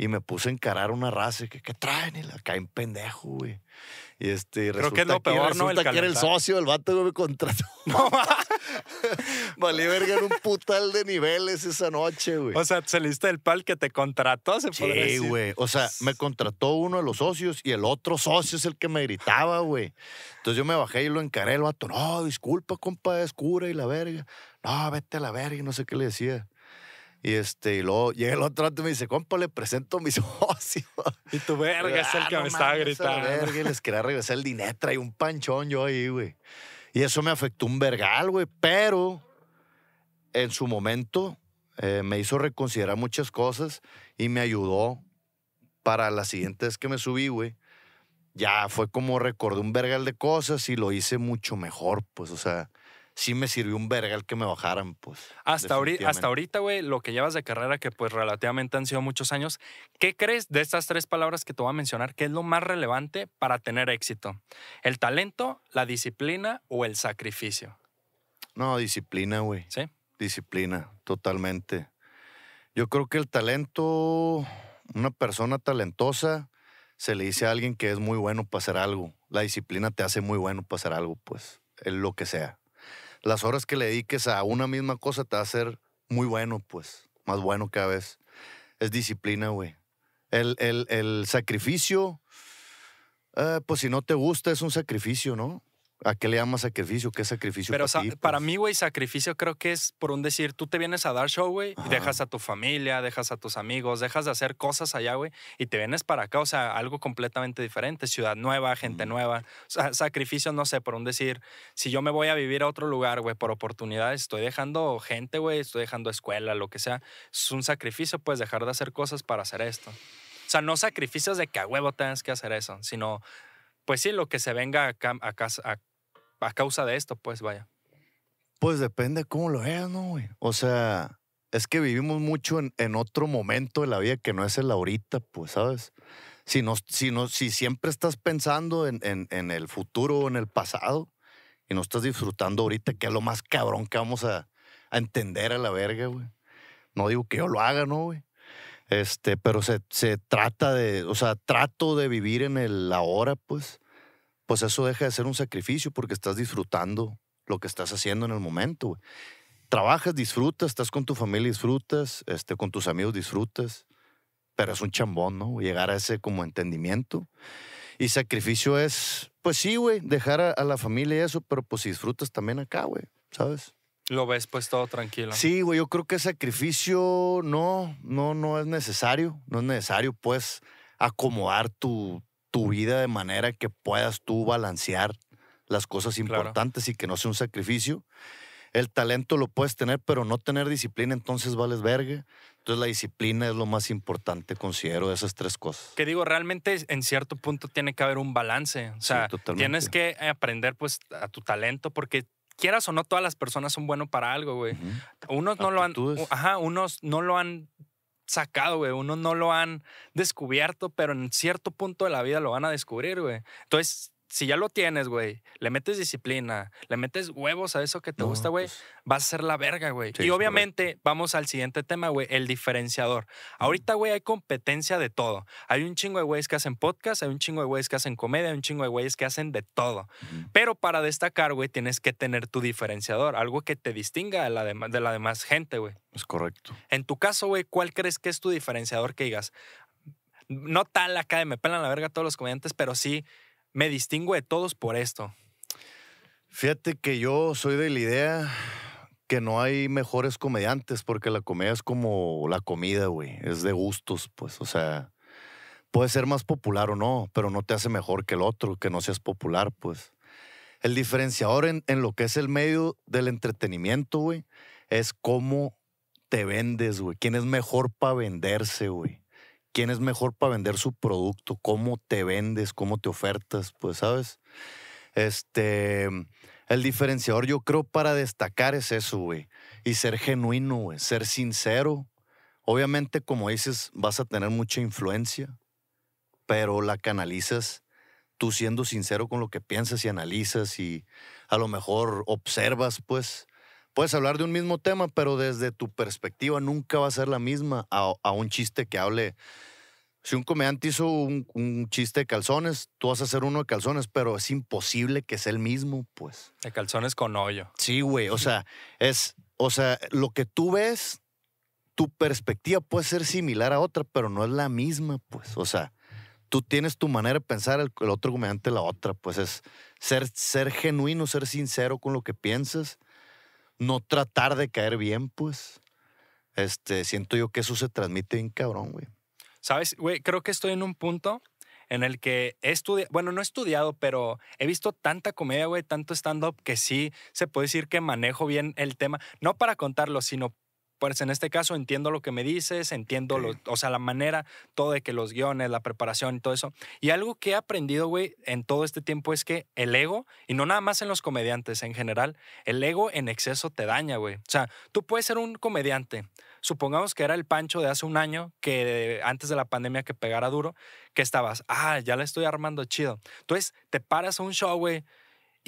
Y me puse a encarar una raza y que, ¿qué traen? Y la caen pendejo, güey. Y este,
Creo que es lo
resulta
peor, ¿no? El
resulta que era el socio, el vato me contrató.
No,
Valí verga en un putal de niveles esa noche, güey.
o sea, saliste del pal que te contrató, se
Sí, güey. O sea, me contrató uno de los socios y el otro socio es el que me gritaba, güey. Entonces yo me bajé y lo encaré el vato. No, disculpa, compa, es cura y la verga. No, vete a la verga y no sé qué le decía. Y este, y luego llega el otro rato y me dice, compa, le presento a mi socio.
Y tu verga es el
Ah,
que
no
me estaba gritando.
verga, y les quería regresar el dinero, traía un panchón yo ahí, güey. Y eso me afectó un vergal, güey. Pero en su momento eh, me hizo reconsiderar muchas cosas y me ayudó para la siguiente vez que me subí, güey. Ya fue como recordé un vergal de cosas y lo hice mucho mejor, pues, o sea, sí me sirvió un vergal que me bajaran, pues.
Hasta, ahorita, hasta ahorita, güey, lo que llevas de carrera, que pues relativamente han sido muchos años, ¿qué crees de estas tres palabras que te voy a mencionar? ¿Qué es lo más relevante para tener éxito? ¿El talento, la disciplina o el sacrificio?
No, disciplina, güey.
¿Sí?
Disciplina, totalmente. Yo creo que el talento, una persona talentosa, se le dice a alguien que es muy bueno para hacer algo. La disciplina te hace muy bueno para hacer algo, pues, en lo que sea. Las horas que le dediques a una misma cosa te va a hacer muy bueno, pues, más bueno cada vez. Es disciplina, güey. El, el- el sacrificio, eh, pues si no te gusta, es un sacrificio, ¿no? ¿A qué le llamas sacrificio? ¿Qué sacrificio
Pero
para ti,
para
pues?
mí, güey, sacrificio creo que es por un decir, tú te vienes a dar show, güey, y dejas a tu familia, dejas a tus amigos, dejas de hacer cosas allá, güey, y te vienes para acá, o sea, algo completamente diferente, ciudad nueva, gente
Ujú.
nueva. O sea, sacrificio, no sé, por un decir, si yo me voy a vivir a otro lugar, güey, por oportunidades, estoy dejando gente, güey, estoy dejando escuela, lo que sea. Es un sacrificio, pues, dejar de hacer cosas para hacer esto. O sea, no sacrificios de que a huevo tengas que hacer eso, sino, pues sí, lo que se venga a, a casa- a- a causa de esto, pues vaya.
Pues depende de cómo lo veas, ¿no, güey? O sea, es que vivimos mucho en, en otro momento de la vida que no es el ahorita, pues, ¿sabes? Si, no, si, no, si siempre estás pensando en, en- en el futuro o en el pasado y no estás disfrutando ahorita, que es lo más cabrón que vamos a, a entender a la verga, güey. No digo que yo lo haga, ¿no, güey? Este, pero se, se trata de, o sea, trato de vivir en el ahora, pues. Pues eso deja de ser un sacrificio porque estás disfrutando lo que estás haciendo en el momento, güey. Trabajas, disfrutas, estás con tu familia, disfrutas, este, con tus amigos disfrutas, pero es un chambón, ¿no? Llegar a ese como entendimiento. Y sacrificio es, pues sí, güey, dejar a, a la familia y eso, pero pues si disfrutas también acá, güey, ¿sabes?
Lo ves pues todo tranquilo.
Sí, güey, yo creo que sacrificio no, no, no es necesario, no es necesario, pues, acomodar tu, tu vida de manera que puedas tú balancear las cosas
Claro.
importantes y que no sea un sacrificio. El talento lo puedes tener, pero no tener disciplina, entonces vales verga. Entonces la disciplina es lo más importante, considero, de esas tres cosas.
Que digo, realmente en cierto punto tiene que haber un balance. O sea,
totalmente.
tienes que aprender pues a tu talento porque quieras o no, todas las personas son buenos para algo, güey.
Ujú.
Unos no lo han, ajá, unos no lo han sacado, güey. Unos no lo han descubierto, pero en cierto punto de la vida lo van a descubrir, güey. Entonces, si ya lo tienes, güey, le metes disciplina, le metes huevos a eso que te
No,
gusta, güey,
pues,
vas a ser la verga, güey.
Sí,
y obviamente, vamos al siguiente tema, güey, el diferenciador. Ahorita, güey, hay competencia de todo. Hay un chingo de güeyes que hacen podcast, hay un chingo de güeyes que hacen comedia, hay un chingo de güeyes que hacen de todo. Pero para destacar, güey, tienes que tener tu diferenciador, algo que te distinga de la, de la demás gente, güey.
es correcto.
En tu caso, güey, ¿cuál crees que es tu diferenciador que digas? No tal acá de me pelan la verga todos los comediantes, pero sí me distingo de todos por esto.
Fíjate que yo soy de la idea que no hay mejores comediantes porque la comedia es como la comida, güey. Es de gustos, pues. O sea, puede ser más popular o no, pero no te hace mejor que el otro, que no seas popular, pues. El diferenciador en, en lo que es el medio del entretenimiento, güey, es cómo te vendes, güey. ¿Quién es mejor para venderse, güey? ¿Quién es mejor para vender su producto? ¿Cómo te vendes? ¿Cómo te ofertas? Pues, ¿sabes? Este, el diferenciador yo creo para destacar es eso, güey. Y ser genuino, güey. Ser sincero. Obviamente, como dices, vas a tener mucha influencia, pero la canalizas tú siendo sincero con lo que piensas y analizas y a lo mejor observas, pues. Puedes hablar de un mismo tema, pero desde tu perspectiva nunca va a ser la misma a, a un chiste que hable. Si un comediante hizo un, un chiste de calzones, tú vas a hacer uno de calzones, pero es imposible que sea el mismo, pues.
De calzones con hoyo.
Sí, güey. O sea, es, o sea, lo que tú ves, tu perspectiva puede ser similar a otra, pero no es la misma, pues. O sea, tú tienes tu manera de pensar, el, el otro comediante la otra, pues es ser, ser genuino, ser sincero con lo que piensas, no tratar de caer bien, pues. Este, siento yo que eso se transmite bien cabrón, güey.
¿Sabes, güey? Creo que estoy en un punto en el que he estudiado, bueno, no he estudiado, pero he visto tanta comedia, güey, tanto stand-up, que sí se puede decir que manejo bien el tema, no para contarlo, sino pues en este caso entiendo lo que me dices, entiendo, lo, o sea, la manera, todo de que los guiones, la preparación y todo eso. Y algo que he aprendido, güey, en todo este tiempo es que el ego, y no nada más en los comediantes en general, el ego en exceso te daña, güey. O sea, tú puedes ser un comediante. Supongamos que era el Pancho de hace un año, que antes de la pandemia que pegara duro, que estabas, ah, ya la estoy armando chido. Entonces, te paras a un show, güey,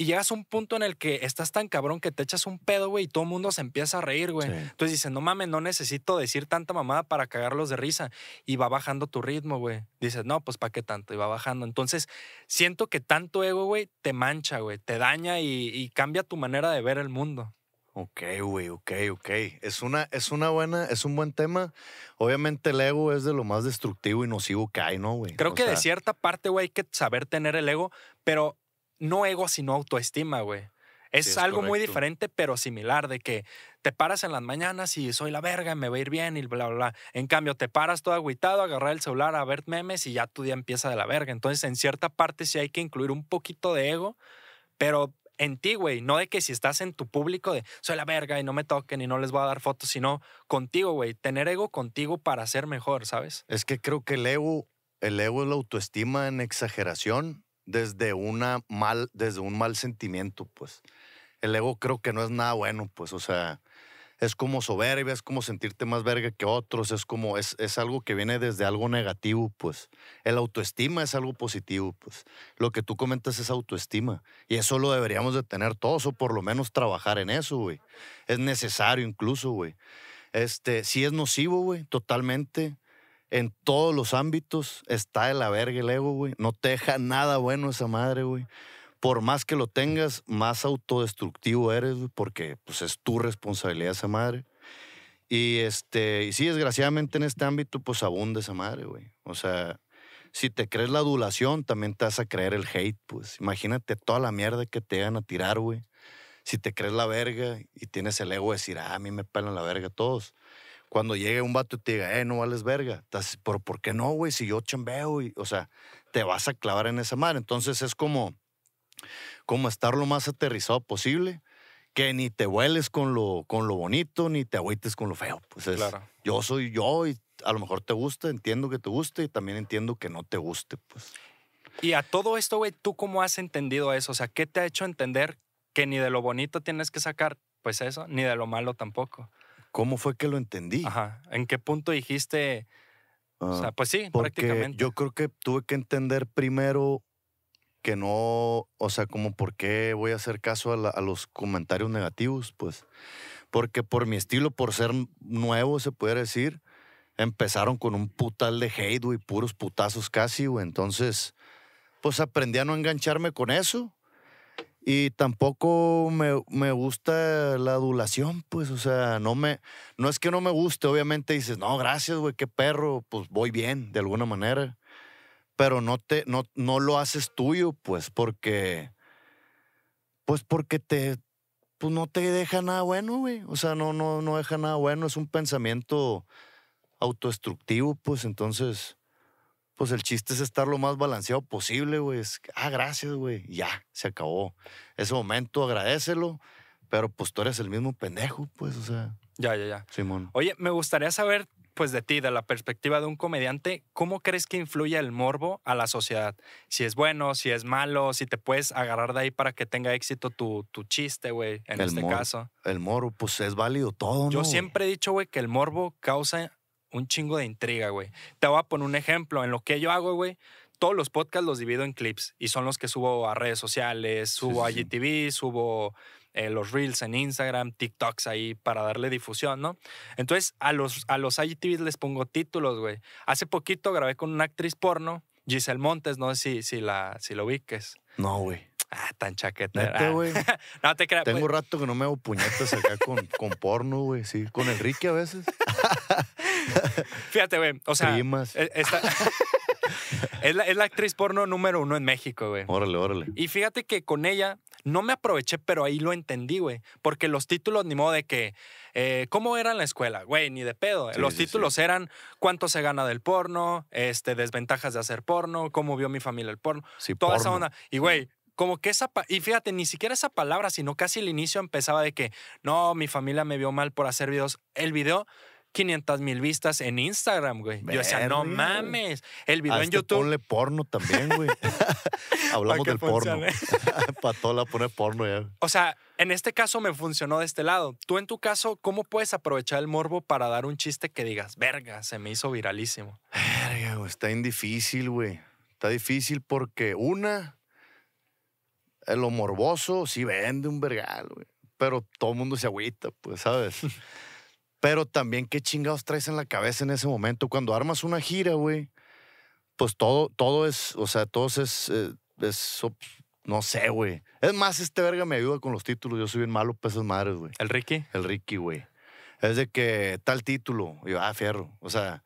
y llegas a un punto en el que estás tan cabrón que te echas un pedo, güey, y todo el mundo se empieza a reír, güey. Entonces dices, no mames, no necesito decir tanta mamada para cagarlos de risa. Y va bajando tu ritmo, güey. Dices, no, pues ¿para qué tanto? Y va bajando. Entonces, siento que tanto ego, güey, te mancha, güey, te daña y, y cambia tu manera de ver el mundo.
Ok, güey, ok, ok. Es una, es una buena, es un buen tema. Obviamente el ego es de lo más destructivo y nocivo que hay, ¿no, güey?
Creo
O
que de cierta parte, güey, hay que saber tener el ego, pero no ego, sino autoestima, güey. Es,
es
algo muy
correcto.
diferente, pero similar, de que te paras en las mañanas y soy la verga, me va a ir bien y bla, bla, bla. En cambio, te paras todo agüitado, agarrar el celular, a ver memes y ya tu día empieza de la verga. Entonces, en cierta parte sí hay que incluir un poquito de ego, pero en ti, güey, no de que si estás en tu público de soy la verga y no me toquen y no les voy a dar fotos, sino contigo, güey, tener ego contigo para ser mejor, ¿sabes?
Es que creo que el ego, el ego es la autoestima en exageración desde una mal, desde un mal sentimiento, pues. El ego creo que no es nada bueno, pues, o sea, es como soberbia, es como sentirte más verga que otros, es como, es, es algo que viene desde algo negativo, pues. El autoestima es algo positivo, pues. Lo que tú comentas es autoestima. Y eso lo deberíamos de tener todos, o por lo menos trabajar en eso, güey. Es necesario incluso, güey. Este, sí es nocivo, güey, totalmente. En todos los ámbitos está de la verga el ego, güey. No te deja nada bueno esa madre, güey. Por más que lo tengas, más autodestructivo eres, güey, porque pues es tu responsabilidad esa madre. Y este, y sí, desgraciadamente en este ámbito, pues abunda esa madre, güey. O sea, si te crees la adulación, también te vas a creer el hate, pues. Imagínate toda la mierda que te van a tirar, güey. Si te crees la verga y tienes el ego de decir, ah, a mí me pelan la verga todos. Cuando llegue un vato y te diga, eh, no vales verga, estás, ¿pero por qué no, güey? Si yo chambeo, y, o sea, te vas a clavar en esa madre. Entonces es como, como estar lo más aterrizado posible, que ni te vueles con lo, con lo bonito, ni te agüites con lo feo. Pues es,
Claro.
yo soy yo y a lo mejor te gusta, entiendo que te guste y también entiendo que no te guste, pues.
Y a todo esto, güey, ¿tú cómo has entendido eso? O sea, ¿qué te ha hecho entender que ni de lo bonito tienes que sacar, pues eso, ni de lo malo tampoco?
¿Cómo fue que lo entendí?
Ajá. ¿En qué punto dijiste? O sea,
Ah,
pues sí,
porque
prácticamente.
yo creo que tuve que entender primero que no, o sea, como por qué voy a hacer caso a, la- a los comentarios negativos, pues. Porque por mi estilo, por ser nuevo, se puede decir, empezaron con un putal de hate, güey, puros putazos casi, güey. Entonces, pues aprendí a no engancharme con eso. Y tampoco me, me gusta la adulación, pues, o sea, no me, no es que no me guste, obviamente dices, no, gracias, güey, qué perro, pues voy bien, de alguna manera. Pero no te, no, no lo haces tuyo, pues, porque, pues porque te, pues no te deja nada bueno, güey. O sea, no, no, no deja nada bueno, es un pensamiento autodestructivo, pues, entonces, pues el chiste es estar lo más balanceado posible, güey. Es, ah, gracias, güey, ya, se acabó. Ese momento, agradecelo, pero pues tú eres el mismo pendejo, pues, o sea,
Ya, ya, ya.
Simón.
Oye, me gustaría saber, pues de ti, de la perspectiva de un comediante, ¿cómo crees que influye el morbo a la sociedad? Si es bueno, si es malo, si te puedes agarrar de ahí para que tenga éxito tu, tu chiste, güey, en
El
este
morbo.
caso.
El moro, pues es válido todo, ¿no?
Yo siempre he dicho, güey, que el morbo causa un chingo de intriga, güey. Te voy a poner un ejemplo. En lo que yo hago, güey, todos los podcasts los divido en clips y son los que subo a redes sociales, subo
sí, sí.
a GTV, subo eh, los reels en Instagram, TikToks ahí para darle difusión, ¿no? Entonces, a los, a los IGTVs les pongo títulos, güey. Hace poquito grabé con una actriz porno, Giselle Montes, no sé si, si, la, si lo ubiques.
No, güey.
Ah, tan.
Neta, güey.
no te creas.
Tengo
pues,
rato que no me hago puñetas acá con, con porno, güey, sí. Con Enrique a veces.
fíjate, güey. O sea,
Primas.
eh, esta- es, la, es la actriz porno número uno en México, güey.
Órale, órale.
Y fíjate que con ella no me aproveché, pero ahí lo entendí, güey. Porque los títulos, ni modo de que, eh, ¿cómo era en la escuela? Güey, ni de pedo.
Sí,
los
sí,
títulos eran cuánto se gana del porno, este, desventajas de hacer porno, cómo vio mi familia el porno,
Sí,
toda esa onda. Y, güey, como que esa, y fíjate, ni siquiera esa palabra, sino casi el inicio empezaba de que, no, mi familia me vio mal por hacer videos. El video, 500 mil vistas en Instagram, güey. Yo decía, no mames. El video en
Hazte
YouTube.
Ponle porno también, güey. Hablamos del porno.
funcione.
Para todo la pone porno ya.
O sea, en este caso me funcionó de este lado. Tú en tu caso, ¿cómo puedes aprovechar el morbo para dar un chiste que digas, verga, se me hizo viralísimo?
Verga, güey, está bien difícil, güey. Está difícil porque una, eh, lo morboso sí vende un vergal, güey. Pero todo el mundo se agüita, pues, ¿sabes? Pero también qué chingados traes en la cabeza en ese momento. Cuando armas una gira, güey, pues todo, todo es, o sea, todo es, eh, es, no sé, güey. Es más, este verga me ayuda con los títulos. Yo soy bien malo para esas madres, güey.
El Ricky.
El Ricky, güey. Es de que tal título. Y yo, ah, fierro. O sea,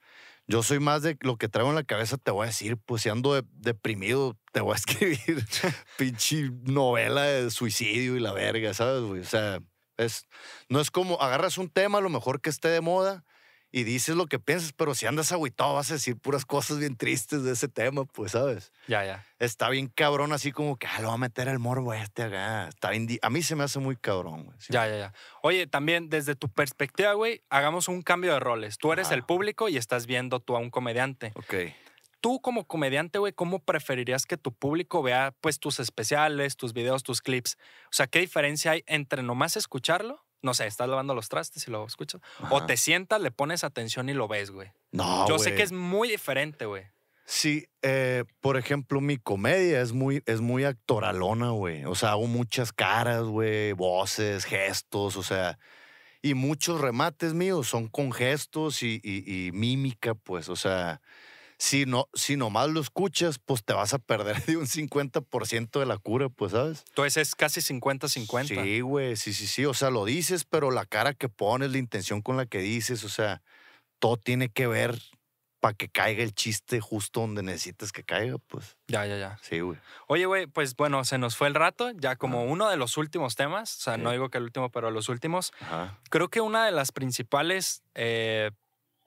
yo soy más de lo que traigo en la cabeza, te voy a decir. Pues si ando de- deprimido, te voy a escribir pinche novela de suicidio y la verga, ¿sabes, güey? O sea, es, no es como agarras un tema, a lo mejor que esté de moda, y dices lo que piensas, pero si andas agüitado, vas a decir puras cosas bien tristes de ese tema, pues, ¿sabes?
Ya, ya.
Está bien cabrón, así como que, ah, lo va a meter el morbo este acá. Está bien a mí se me hace muy cabrón, güey. Sí.
Ya, ya, ya. Oye, también desde tu perspectiva, güey, hagamos un cambio de roles. Tú eres el público y estás viendo tú a un comediante.
Ok.
Tú como comediante, güey, ¿cómo preferirías que tu público vea pues tus especiales, tus videos, tus clips? O sea, ¿qué diferencia hay entre nomás escucharlo? No sé, estás lavando los trastes y lo escuchas. O te sientas, le pones atención y lo ves, güey.
No,
Yo sé que es muy diferente, güey.
Sí, eh, por ejemplo, mi comedia es muy, es muy actoralona, güey. O sea, hago muchas caras, güey, voces, gestos, o sea, y muchos remates míos son con gestos y, y- y mímica, pues, o sea, si, no, si nomás lo escuchas, pues te vas a perder de un 50% de la cura, pues, ¿sabes?
Entonces es casi 50-50.
Sí, güey, sí, sí, sí, o sea, lo dices, pero la cara que pones, la intención con la que dices, o sea, todo tiene que ver para que caiga el chiste justo donde necesitas que caiga, pues.
Ya, ya, ya.
Sí, güey.
Oye, güey, pues bueno, se nos fue el rato, ya como uno de los últimos temas, o sea, no digo que el último, pero los últimos,
Ajá.
creo que una de las principales eh,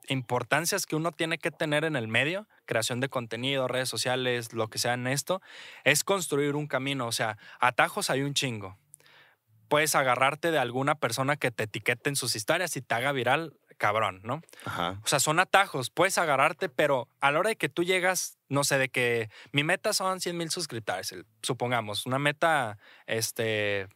importancias que uno tiene que tener en el medio, creación de contenido, redes sociales, lo que sea en esto, es construir un camino. O sea, atajos hay un chingo. Puedes agarrarte de alguna persona que te etiquete en sus historias y te haga viral, cabrón, ¿no?
Ajá.
O sea, son atajos, puedes agarrarte, pero a la hora de que tú llegas, no sé, de que mi meta son 100 mil suscriptores, supongamos, una meta este,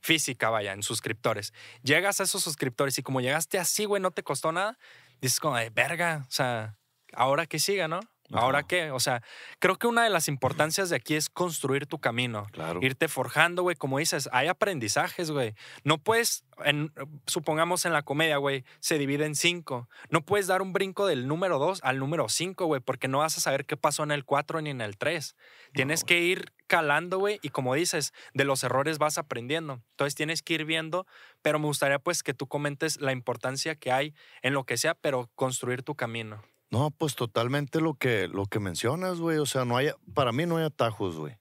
física, vaya, en suscriptores. Llegas a esos suscriptores y como llegaste así, güey, no te costó nada, dices como, de verga, o sea, ahora que siga, ¿no? ¿Ahora qué? O sea, creo que una de las importancias de aquí es construir tu camino.
Claro.
Irte forjando, güey, como dices, hay aprendizajes, güey. No puedes, en- supongamos en la comedia, güey, se divide en cinco. No puedes dar un brinco del número dos al número cinco, güey, porque no vas a saber qué pasó en el cuatro ni en el tres. Tienes
No,
que ir calando, güey, y como dices, de los errores vas aprendiendo. Entonces tienes que ir viendo, pero me gustaría pues que tú comentes la importancia que hay en lo que sea, pero construir tu camino.
No, pues totalmente lo que, lo que mencionas, güey. O sea, no hay, para mí no hay atajos, güey.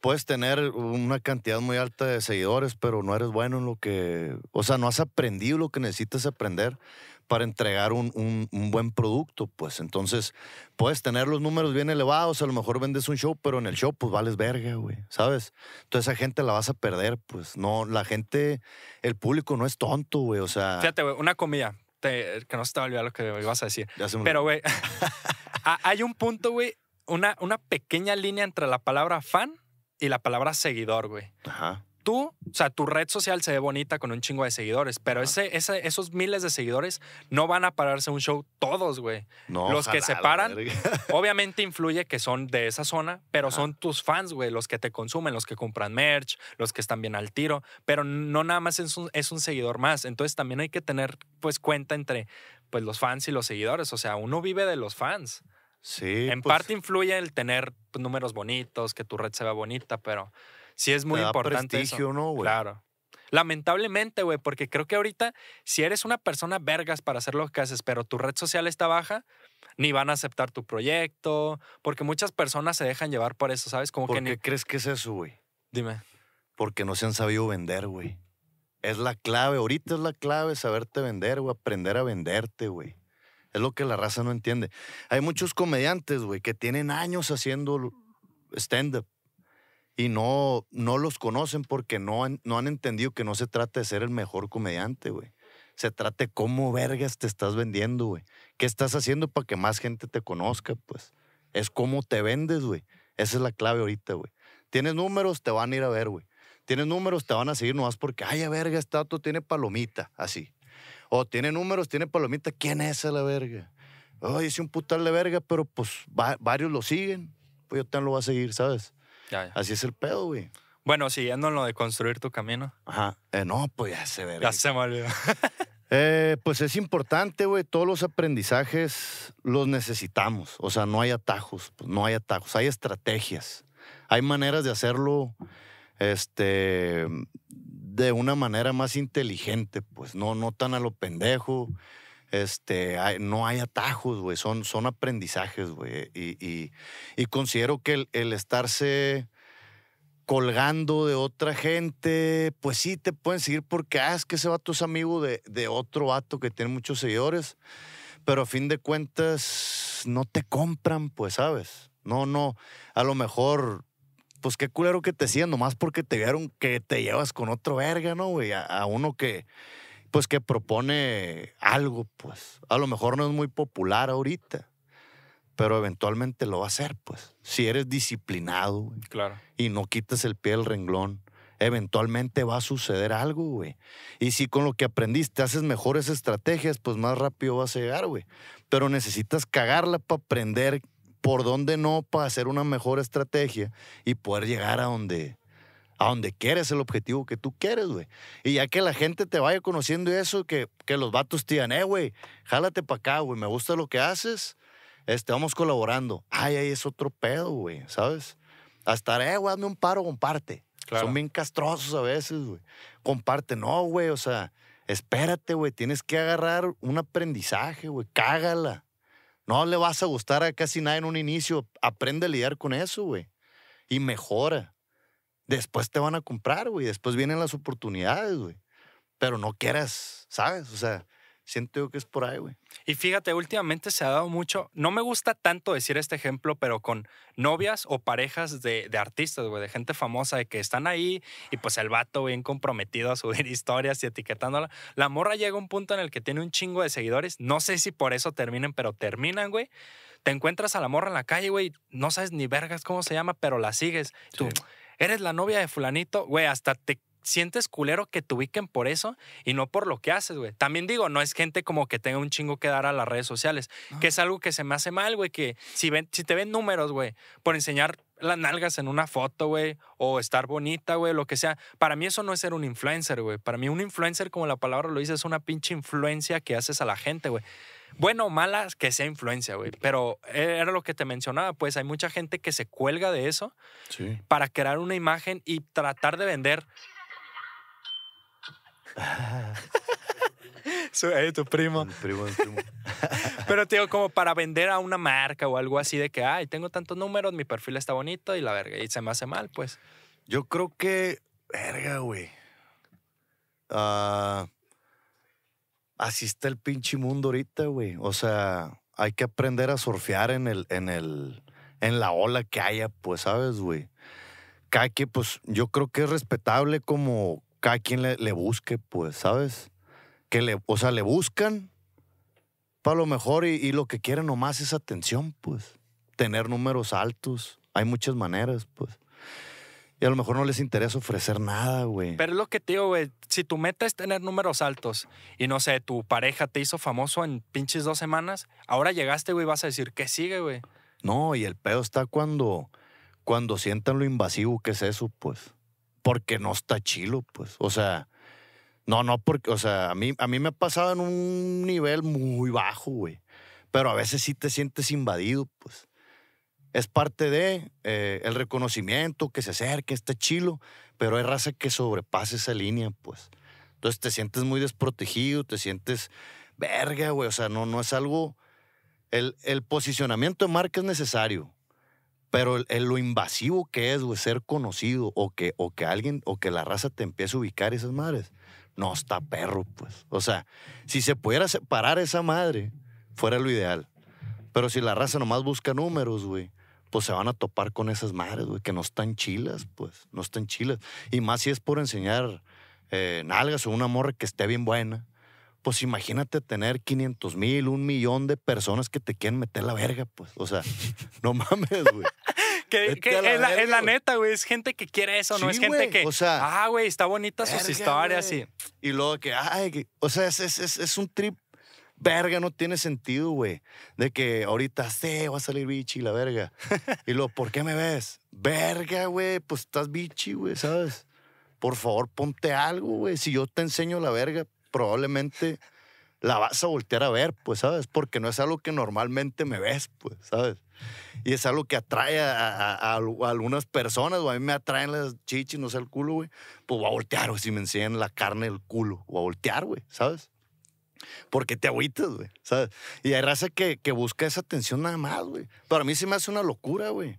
Puedes tener una cantidad muy alta de seguidores, pero no eres bueno en lo que, o sea, no has aprendido lo que necesitas aprender para entregar un, un- buen producto, pues. Entonces, puedes tener los números bien elevados, a lo mejor vendes un show, pero en el show, pues vales verga, güey, ¿sabes? Entonces, esa gente la vas a perder, pues. No, la gente, el público no es tonto, güey, o sea.
Fíjate, güey, una comida, te- que no se te va a olvidar lo que ibas a decir. Pero, güey, ha- hay un punto, güey, una, una pequeña línea entre la palabra fan y la palabra seguidor, güey.
Ajá.
Tú, o sea, tu red social se ve bonita con un chingo de seguidores, pero ese, ese- esos miles de seguidores no van a pararse un show todos, güey.
No,
Los que se paran. Obviamente influye que son de esa zona, pero son tus fans, güey, los que te consumen, los que compran merch, los que están bien al tiro, pero no nada más es un, es un seguidor más. Entonces también hay que tener pues cuenta entre pues los fans y los seguidores. O sea, uno vive de los fans.
Sí.
en
pues,
parte influye el tener pues, números bonitos, que tu red se vea bonita, pero sí es muy
te da
importante eso.
prestigio, ¿no, güey?
Claro. Lamentablemente, güey, porque creo que ahorita, si eres una persona vergas para hacer lo que haces, pero tu red social está baja, ni van a aceptar tu proyecto, porque muchas personas se dejan llevar por eso, ¿sabes? Como
¿Por
que
qué
ni.
crees que es eso, güey?
Dime.
Porque no se han sabido vender, güey. Es la clave, ahorita es la clave saberte vender, güey, aprender a venderte, güey. Es lo que la raza no entiende. Hay muchos comediantes, güey, que tienen años haciendo stand-up y no, no los conocen porque no han, no han entendido que no se trata de ser el mejor comediante, güey. Se trata de cómo vergas te estás vendiendo, güey. ¿Qué estás haciendo para que más gente te conozca, pues? Es cómo te vendes, güey. Esa es la clave ahorita, güey. Tienes números, te van a ir a ver, güey. Tienes números, te van a seguir nomás porque, ay, a verga, este auto tiene palomita, así. O tiene números, tiene palomita, ¿quién es a la verga? Ay, es un putal de verga, pero pues varios lo siguen. Pues yo también lo voy a seguir, ¿sabes? Así es el pedo, güey.
Bueno, siguiendo en lo de construir tu camino.
Ajá. Eh, no, pues ya se ve.
Ya se me olvidó.
Eh, pues es importante, güey. Todos los aprendizajes los necesitamos. O sea, no hay atajos. Pues no hay atajos. Hay estrategias. Hay maneras de hacerlo este, de una manera más inteligente, pues no, no tan a lo pendejo. Este, no hay atajos, güey. Son, son aprendizajes, güey. Y, considero que el, el estarse colgando de otra gente, pues sí te pueden seguir porque ah, es que ese vato es amigo de, de, otro vato que tiene muchos seguidores, pero a fin de cuentas no te compran, pues, ¿sabes? No, no, a lo mejor, pues qué culero que te sigan nomás porque te vieron que te llevas con otro verga, ¿no, güey? a uno que, pues que propone algo, pues. A lo mejor no es muy popular ahorita, pero eventualmente lo va a hacer, pues. Si eres disciplinado, güey.
Claro.
Y no quitas el pie del renglón, eventualmente va a suceder algo, güey. Y si con lo que aprendiste haces mejores estrategias, pues más rápido vas a llegar, güey. Pero necesitas cagarla para aprender por dónde no, para hacer una mejor estrategia y poder llegar a donde, a donde quieres el objetivo que tú quieres, güey. Y ya que la gente te vaya conociendo eso, que, que los vatos te digan, eh, güey, jálate para acá, güey, me gusta lo que haces, este, vamos colaborando. Ay, ahí es otro pedo, güey, ¿sabes? Hasta, eh, güey, hazme un paro, comparte. Son bien castrosos a veces, güey. Comparte, no, güey, o sea, espérate, güey, tienes que agarrar un aprendizaje, güey, cágala. No le vas a gustar a casi nada en un inicio, aprende a lidiar con eso, güey. Y mejora después te van a comprar, güey. Después vienen las oportunidades, güey. Pero no quieras, ¿sabes? O sea, siento yo que es por ahí, güey.
Y fíjate, últimamente se ha dado mucho, no me gusta tanto decir este ejemplo, pero con novias o parejas de, de artistas, güey, de gente famosa, de que están ahí y pues el vato bien comprometido a subir historias y etiquetándola. La morra llega a un punto en el que tiene un chingo de seguidores. No sé si por eso terminen, pero terminan, güey. Te encuentras a la morra en la calle, güey, no sabes ni vergas cómo se llama, pero la sigues. Tú, eres la novia de fulanito, güey, hasta te sientes culero que te ubiquen por eso y no por lo que haces, güey. También digo, no es gente como que tenga un chingo que dar a las redes sociales, que es algo que se me hace mal, güey, que si, ven, si te ven números, güey, por enseñar las nalgas en una foto, güey, o estar bonita, güey, lo que sea. Para mí eso no es ser un influencer, güey. Para mí un influencer, como la palabra lo dice, es una pinche influencia que haces a la gente, güey bueno o mala que sea influencia, güey. Pero era lo que te mencionaba, pues hay mucha gente que se cuelga de eso para crear una imagen y tratar de vender. Soy tu primo.
primo, primo.
Pero, tío, como para vender a una marca o algo así de que, ay, tengo tantos números, mi perfil está bonito y la verga, y se me hace mal, pues.
Yo creo que, verga, güey. Ah así está el pinche mundo ahorita, güey. O sea, hay que aprender a surfear en el, en el, en la ola que haya, pues, ¿sabes, güey? Cada quien, pues, yo creo que es respetable como cada quien le, busque, pues, ¿sabes? Que le, o sea, le buscan para lo mejor y, y lo que quieren nomás es atención, pues. Tener números altos. Hay muchas maneras, pues. Y a lo mejor no les interesa ofrecer nada, güey.
Pero es lo que te digo, güey. Si tu meta es tener números altos y no sé, tu pareja te hizo famoso en pinches dos semanas, ahora llegaste, güey, vas a decir, ¿qué sigue, güey?
No, y el pedo está cuando, cuando sientan lo invasivo que es eso, pues. Porque no está chilo, pues. O sea, no, no, porque, o sea, a mí, a mí me ha pasado en un nivel muy bajo, güey. Pero a veces sí te sientes invadido, pues es parte de eh, el reconocimiento, que se acerque, está chilo, pero hay raza que sobrepasa esa línea, pues. Entonces te sientes muy desprotegido, te sientes verga, güey. O sea, no, no es algo. El, el posicionamiento de marca es necesario, Pero el, el- lo invasivo que es, güey, ser conocido o que, o que alguien, o que la raza te empiece a ubicar esas madres, no está perro, pues. O sea, si se pudiera separar esa madre, fuera lo ideal. Pero si la raza nomás busca números, güey, pues se van a topar con esas madres, güey, que no están chilas, pues, no están chilas. Y más si es por enseñar eh, nalgas o una morra que esté bien buena. Pues imagínate tener 500 mil, un millón de personas que te quieren meter la verga, pues. O sea, no mames, güey.
Que,
Vete
que
a la
es, la, es neta, güey. Es gente que quiere eso, no es gente que.
o sea,
ah, güey, está bonita sus
Verga,
historias
güey.
y.
Y luego que, ay, que- o sea, es, es, es un trip verga, no tiene sentido, güey. De que ahorita, sí, va a salir bichi, la verga. y luego, ¿por qué me ves? Verga, güey, pues estás bichi, güey, ¿sabes? Por favor, ponte algo, güey. Si yo te enseño la verga, probablemente la vas a voltear a ver, pues, ¿sabes? Porque no es algo que normalmente me ves, pues, ¿sabes? Y es algo que atrae a, a- a- a algunas personas, o a mí me atraen las chichis, no sé, el culo, güey. Pues voy a voltear, güey, si me enseñan la carne del culo. Voy a voltear, güey, ¿sabes? Porque te agüitas, güey, ¿sabes? Y hay raza que, que busca esa atención nada más, güey. Pero a mí se me hace una locura, güey.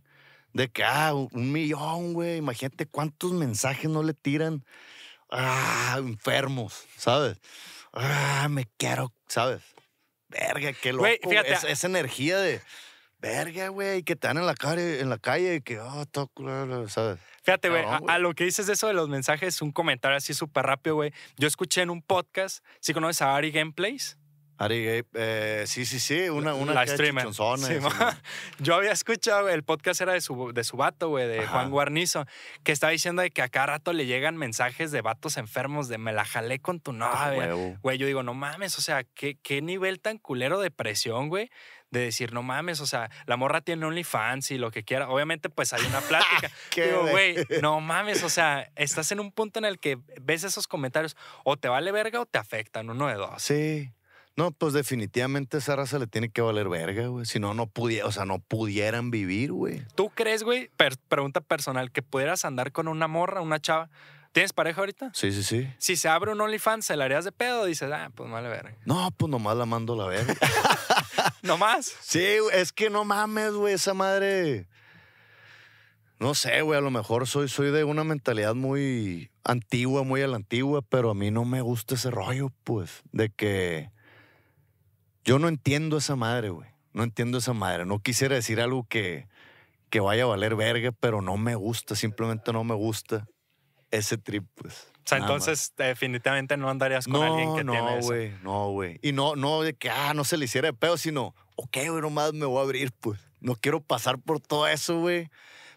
De que, ah, un millón, güey. Imagínate cuántos mensajes no le tiran. Ah, enfermos, ¿sabes? Ah, me quiero, ¿sabes? Verga, qué loco.
Güey, fíjate,
esa energía de, verga, güey, que te dan en la calle, en la calle, que, todo culero", ¿sabes?
Fíjate, güey, a, lo que dices de eso de los mensajes, un comentario así súper rápido, güey. Yo escuché en un podcast, ¿sí conoces a Ari Gameplays?
Ari eh, sí, sí, sí, una, una
la streamer. Sí, Yo había escuchado, el podcast era de su, de su vato, güey, de
Ajá.
Juan Guarnizo, que estaba diciendo de que a cada rato le llegan mensajes de vatos enfermos de me la jalé con tu
Ah,
novia. Güey, yo digo, no mames, o sea, ¿qué, qué nivel tan culero de presión, güey. De decir, no mames, o sea, la morra tiene OnlyFans y lo que quiera. Obviamente, pues hay una plática.
Qué
Digo, güey, no mames, o sea, estás en un punto en el que ves esos comentarios, o te vale verga o te afectan, uno de dos.
Sí. No, pues definitivamente esa raza le tiene que valer verga, güey. Si no, no pudiera, o sea, no pudieran vivir, güey.
¿Tú crees, güey, per- pregunta personal, que pudieras andar con una morra, una chava? ¿Tienes pareja ahorita?
Sí, sí, sí.
Si se abre un OnlyFans, ¿se la harías de pedo? Dices, ah, pues vale verga.
No, pues nomás la mando a la verga.
No más.
sí, es que no mames, güey, esa madre. No sé, güey, a lo mejor soy, soy de una mentalidad muy antigua, muy a la antigua, pero a mí no me gusta ese rollo, pues, de que yo no entiendo esa madre, güey. No entiendo esa madre. No quisiera decir algo que, que vaya a valer verga, pero no me gusta, simplemente no me gusta ese trip, pues.
O sea,
más.
entonces definitivamente no andarías con alguien que
no,
tiene eso.
güey, no, güey. Y no, no de que, ah, no se le hiciera de pedo, sino, ok, güey, nomás me voy a abrir, pues. No quiero pasar por todo eso, güey.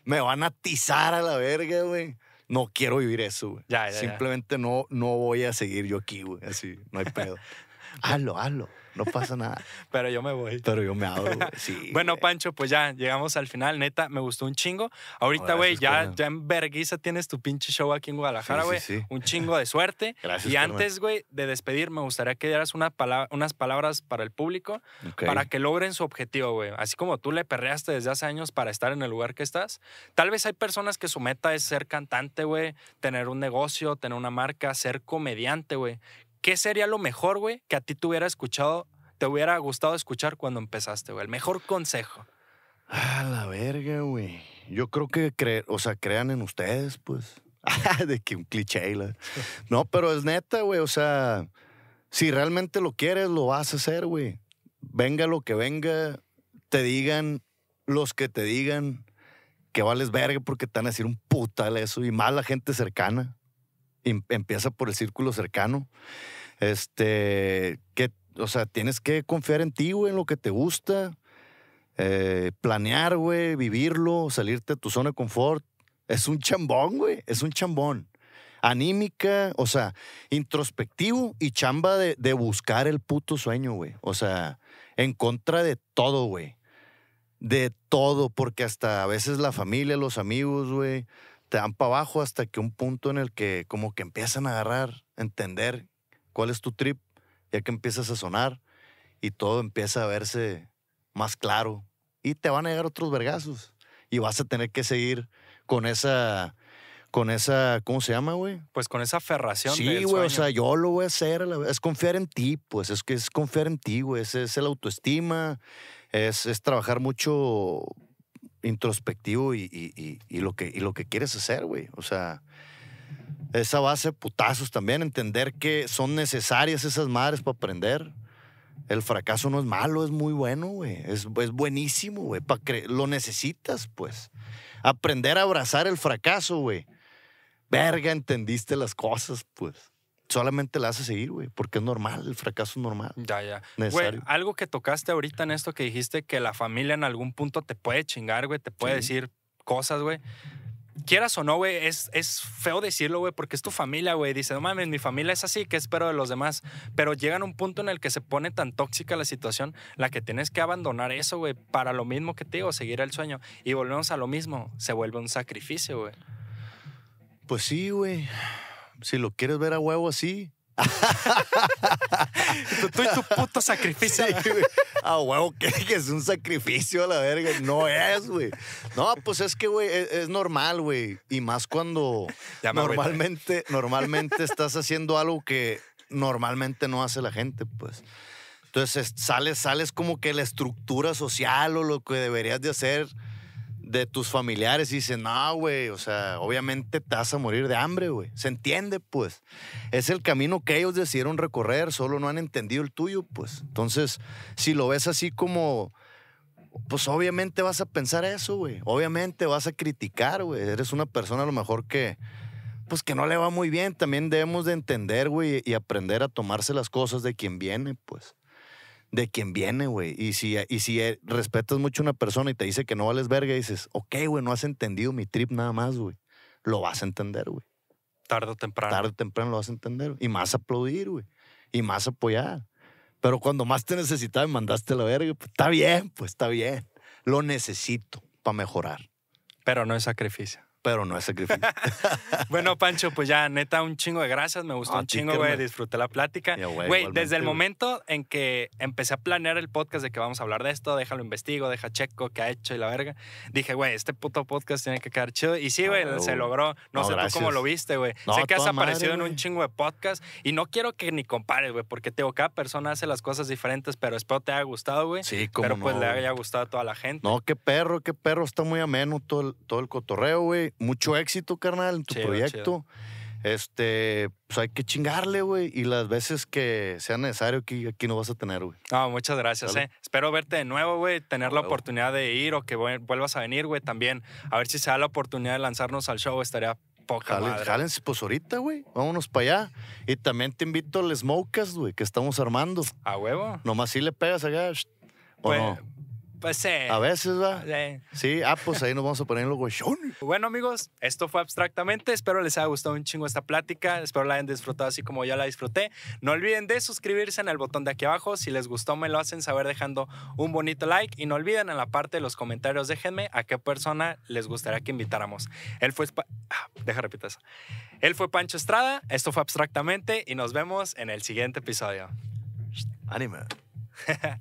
Me van a atizar a la verga, güey. No quiero vivir eso, güey.
Ya, ya, ya.
Simplemente no, no voy a seguir yo aquí, güey. Así, no hay pedo. hazlo, hazlo. No pasa nada.
Pero yo me voy.
Pero yo me abro, güey. Sí.
Bueno,
güey.
Pancho, pues ya llegamos al final. Neta, me gustó un chingo. Ahorita, güey, ya, ya en verguiza tienes tu pinche show aquí en Guadalajara,
Sí,
güey.
sí.
Un chingo de suerte.
Gracias,
y antes, güey, de despedir, me gustaría que dieras una pala- unas palabras para el público para que logren su objetivo, güey. Así como tú le perreaste desde hace años para estar en el lugar que estás. Tal vez hay personas que su meta es ser cantante, güey, tener un negocio, tener una marca, ser comediante, güey. ¿Qué sería lo mejor, güey, que a ti te hubiera escuchado, te hubiera gustado escuchar cuando empezaste, güey? El mejor consejo.
Ah, la verga, güey. Yo creo que creer, o sea, crean en ustedes, pues. de que un cliché. la- No, pero es neta, güey. O sea, si realmente lo quieres, lo vas a hacer, güey. Venga lo que venga, te digan los que te digan que vales verga porque te van a decir un putal eso. Y más la gente cercana. Em- Empieza por el círculo cercano. Este, que, o sea, tienes que confiar en ti, güey, en lo que te gusta eh, planear, güey, vivirlo, salirte de tu zona de confort. Es un chambón, güey, es un chambón. Anímica, o sea, introspectivo y chamba de, de buscar el puto sueño, güey. O sea, en contra de todo, güey. De todo, porque hasta a veces la familia, los amigos, güey, te dan para abajo hasta que un punto en el que como que empiezan a agarrar, entender cuál es tu trip, ya que empiezas a sonar y todo empieza a verse más claro y te van a llegar otros vergazos y vas a tener que seguir con esa con esa ¿cómo se llama, güey?
Pues con esa aferración.
Sí, güey, o sea, yo lo voy a hacer, es confiar en ti, pues es que es confiar en ti, güey, es, es el autoestima, es, es trabajar mucho introspectivo y, lo, que, lo que quieres hacer, güey. O sea, esa base putazos también, entender que son necesarias esas madres para aprender. El fracaso no es malo, es muy bueno, güey. Es, es buenísimo, güey. Lo necesitas, pues. Aprender a abrazar el fracaso, güey. Verga, entendiste las cosas, pues. Solamente la haces seguir, güey, porque es normal, el fracaso es normal.
Ya, ya. Güey, algo que tocaste ahorita en esto que dijiste que la familia en algún punto te puede chingar, güey, te puede
Sí.
decir cosas, güey. Quieras o no, güey, es, es feo decirlo, güey, porque es tu familia, güey. Dice, no mames, mi familia es así, ¿qué espero de los demás? Pero llegan a un punto en el que se pone tan tóxica la situación, la que tienes que abandonar eso, güey, para lo mismo que te digo, seguir el sueño. Y volvemos a lo mismo, se vuelve un sacrificio, güey.
Pues sí, güey. Si lo quieres ver a huevo así.
Tú, y tu puto sacrificio.
Sí. A huevo que, que es un sacrificio a la verga. No es, güey. No, pues es que, güey, es, es normal, güey. Y más cuando normalmente, normalmente estás haciendo algo que normalmente no hace la gente, pues. Entonces es- sales, sales como que la estructura social o lo que deberías de hacer de tus familiares y dices, no, güey, o sea, obviamente te vas a morir de hambre, güey. Se entiende, pues. Es el camino que ellos decidieron recorrer, solo no han entendido el tuyo, pues. Entonces, si lo ves así como, pues obviamente vas a pensar eso, güey. Obviamente vas a criticar, güey. Eres una persona a lo mejor que, pues que no le va muy bien. También debemos de entender, güey, y aprender a tomarse las cosas de quien viene, pues. De quien viene, güey. Y si, y si eh, respetas mucho a una persona y te dice que no vales verga, dices, ok, güey, no has entendido mi trip nada más, güey. Lo vas a entender, güey.
Tarde o temprano.
Tarde o temprano lo vas a entender. Y más aplaudir, güey. Y más apoyar. Pero cuando más te necesitaba y mandaste la verga, pues está bien, pues está bien. Lo necesito para mejorar.
Pero no es sacrificio.
Pero no es sacrificio.
Bueno, Pancho, pues ya, neta, un chingo de gracias. Me gustó
A
un chingo, güey. Disfruté la plática.
Güey,
desde el momento en que empecé a planear el podcast de que vamos a hablar de esto, déjalo investigo, deja checo qué ha hecho y la verga, dije, güey, este puto podcast tiene que quedar chido. Y sí,
Ah,
güey,
güey.
se logró. No,
No,
sé tú cómo lo viste, güey.
No,
sé que has
madre,
aparecido en un chingo de podcast y no quiero que ni compares, güey, porque te digo, cada persona hace las cosas diferentes, pero espero te haya gustado, güey.
Sí, como
pero pues le haya gustado a toda la gente.
No, qué perro, qué perro. Está muy ameno todo el, todo el cotorreo, güey. Mucho éxito, carnal, en tu
Chido,
proyecto. Este, pues hay que chingarle, güey. Y las veces que sea necesario, aquí, aquí no vas a tener, güey.
No, muchas gracias,
Sale.
eh. Espero verte de nuevo, güey, tener la
huevo.
oportunidad de ir o que vuel- vuelvas a venir, güey, también. A ver si se da la oportunidad de lanzarnos al show, estaría poca
Jalen-
madre.
jálense, pues ahorita, güey. Vámonos para allá. Y también te invito al Smokecast, güey, que estamos armando.
¿A huevo?
Nomás si le pegas sh- ¿O
Pues,
no?
Pues sí.
A veces, va.
Eh.
Sí, ah, pues ahí nos vamos a poner en los.
Bueno, amigos, esto fue abstractamente. Espero les haya gustado un chingo esta plática. Espero la hayan disfrutado así como yo la disfruté. No olviden de suscribirse en el botón de aquí abajo. Si les gustó, me lo hacen saber dejando un bonito like. Y no olviden en la parte de los comentarios, déjenme a qué persona les gustaría que invitáramos. Él fue. Ah, deja repetir eso. Él fue Pancho Estrada. Esto fue abstractamente. Y nos vemos en el siguiente episodio.
Anime.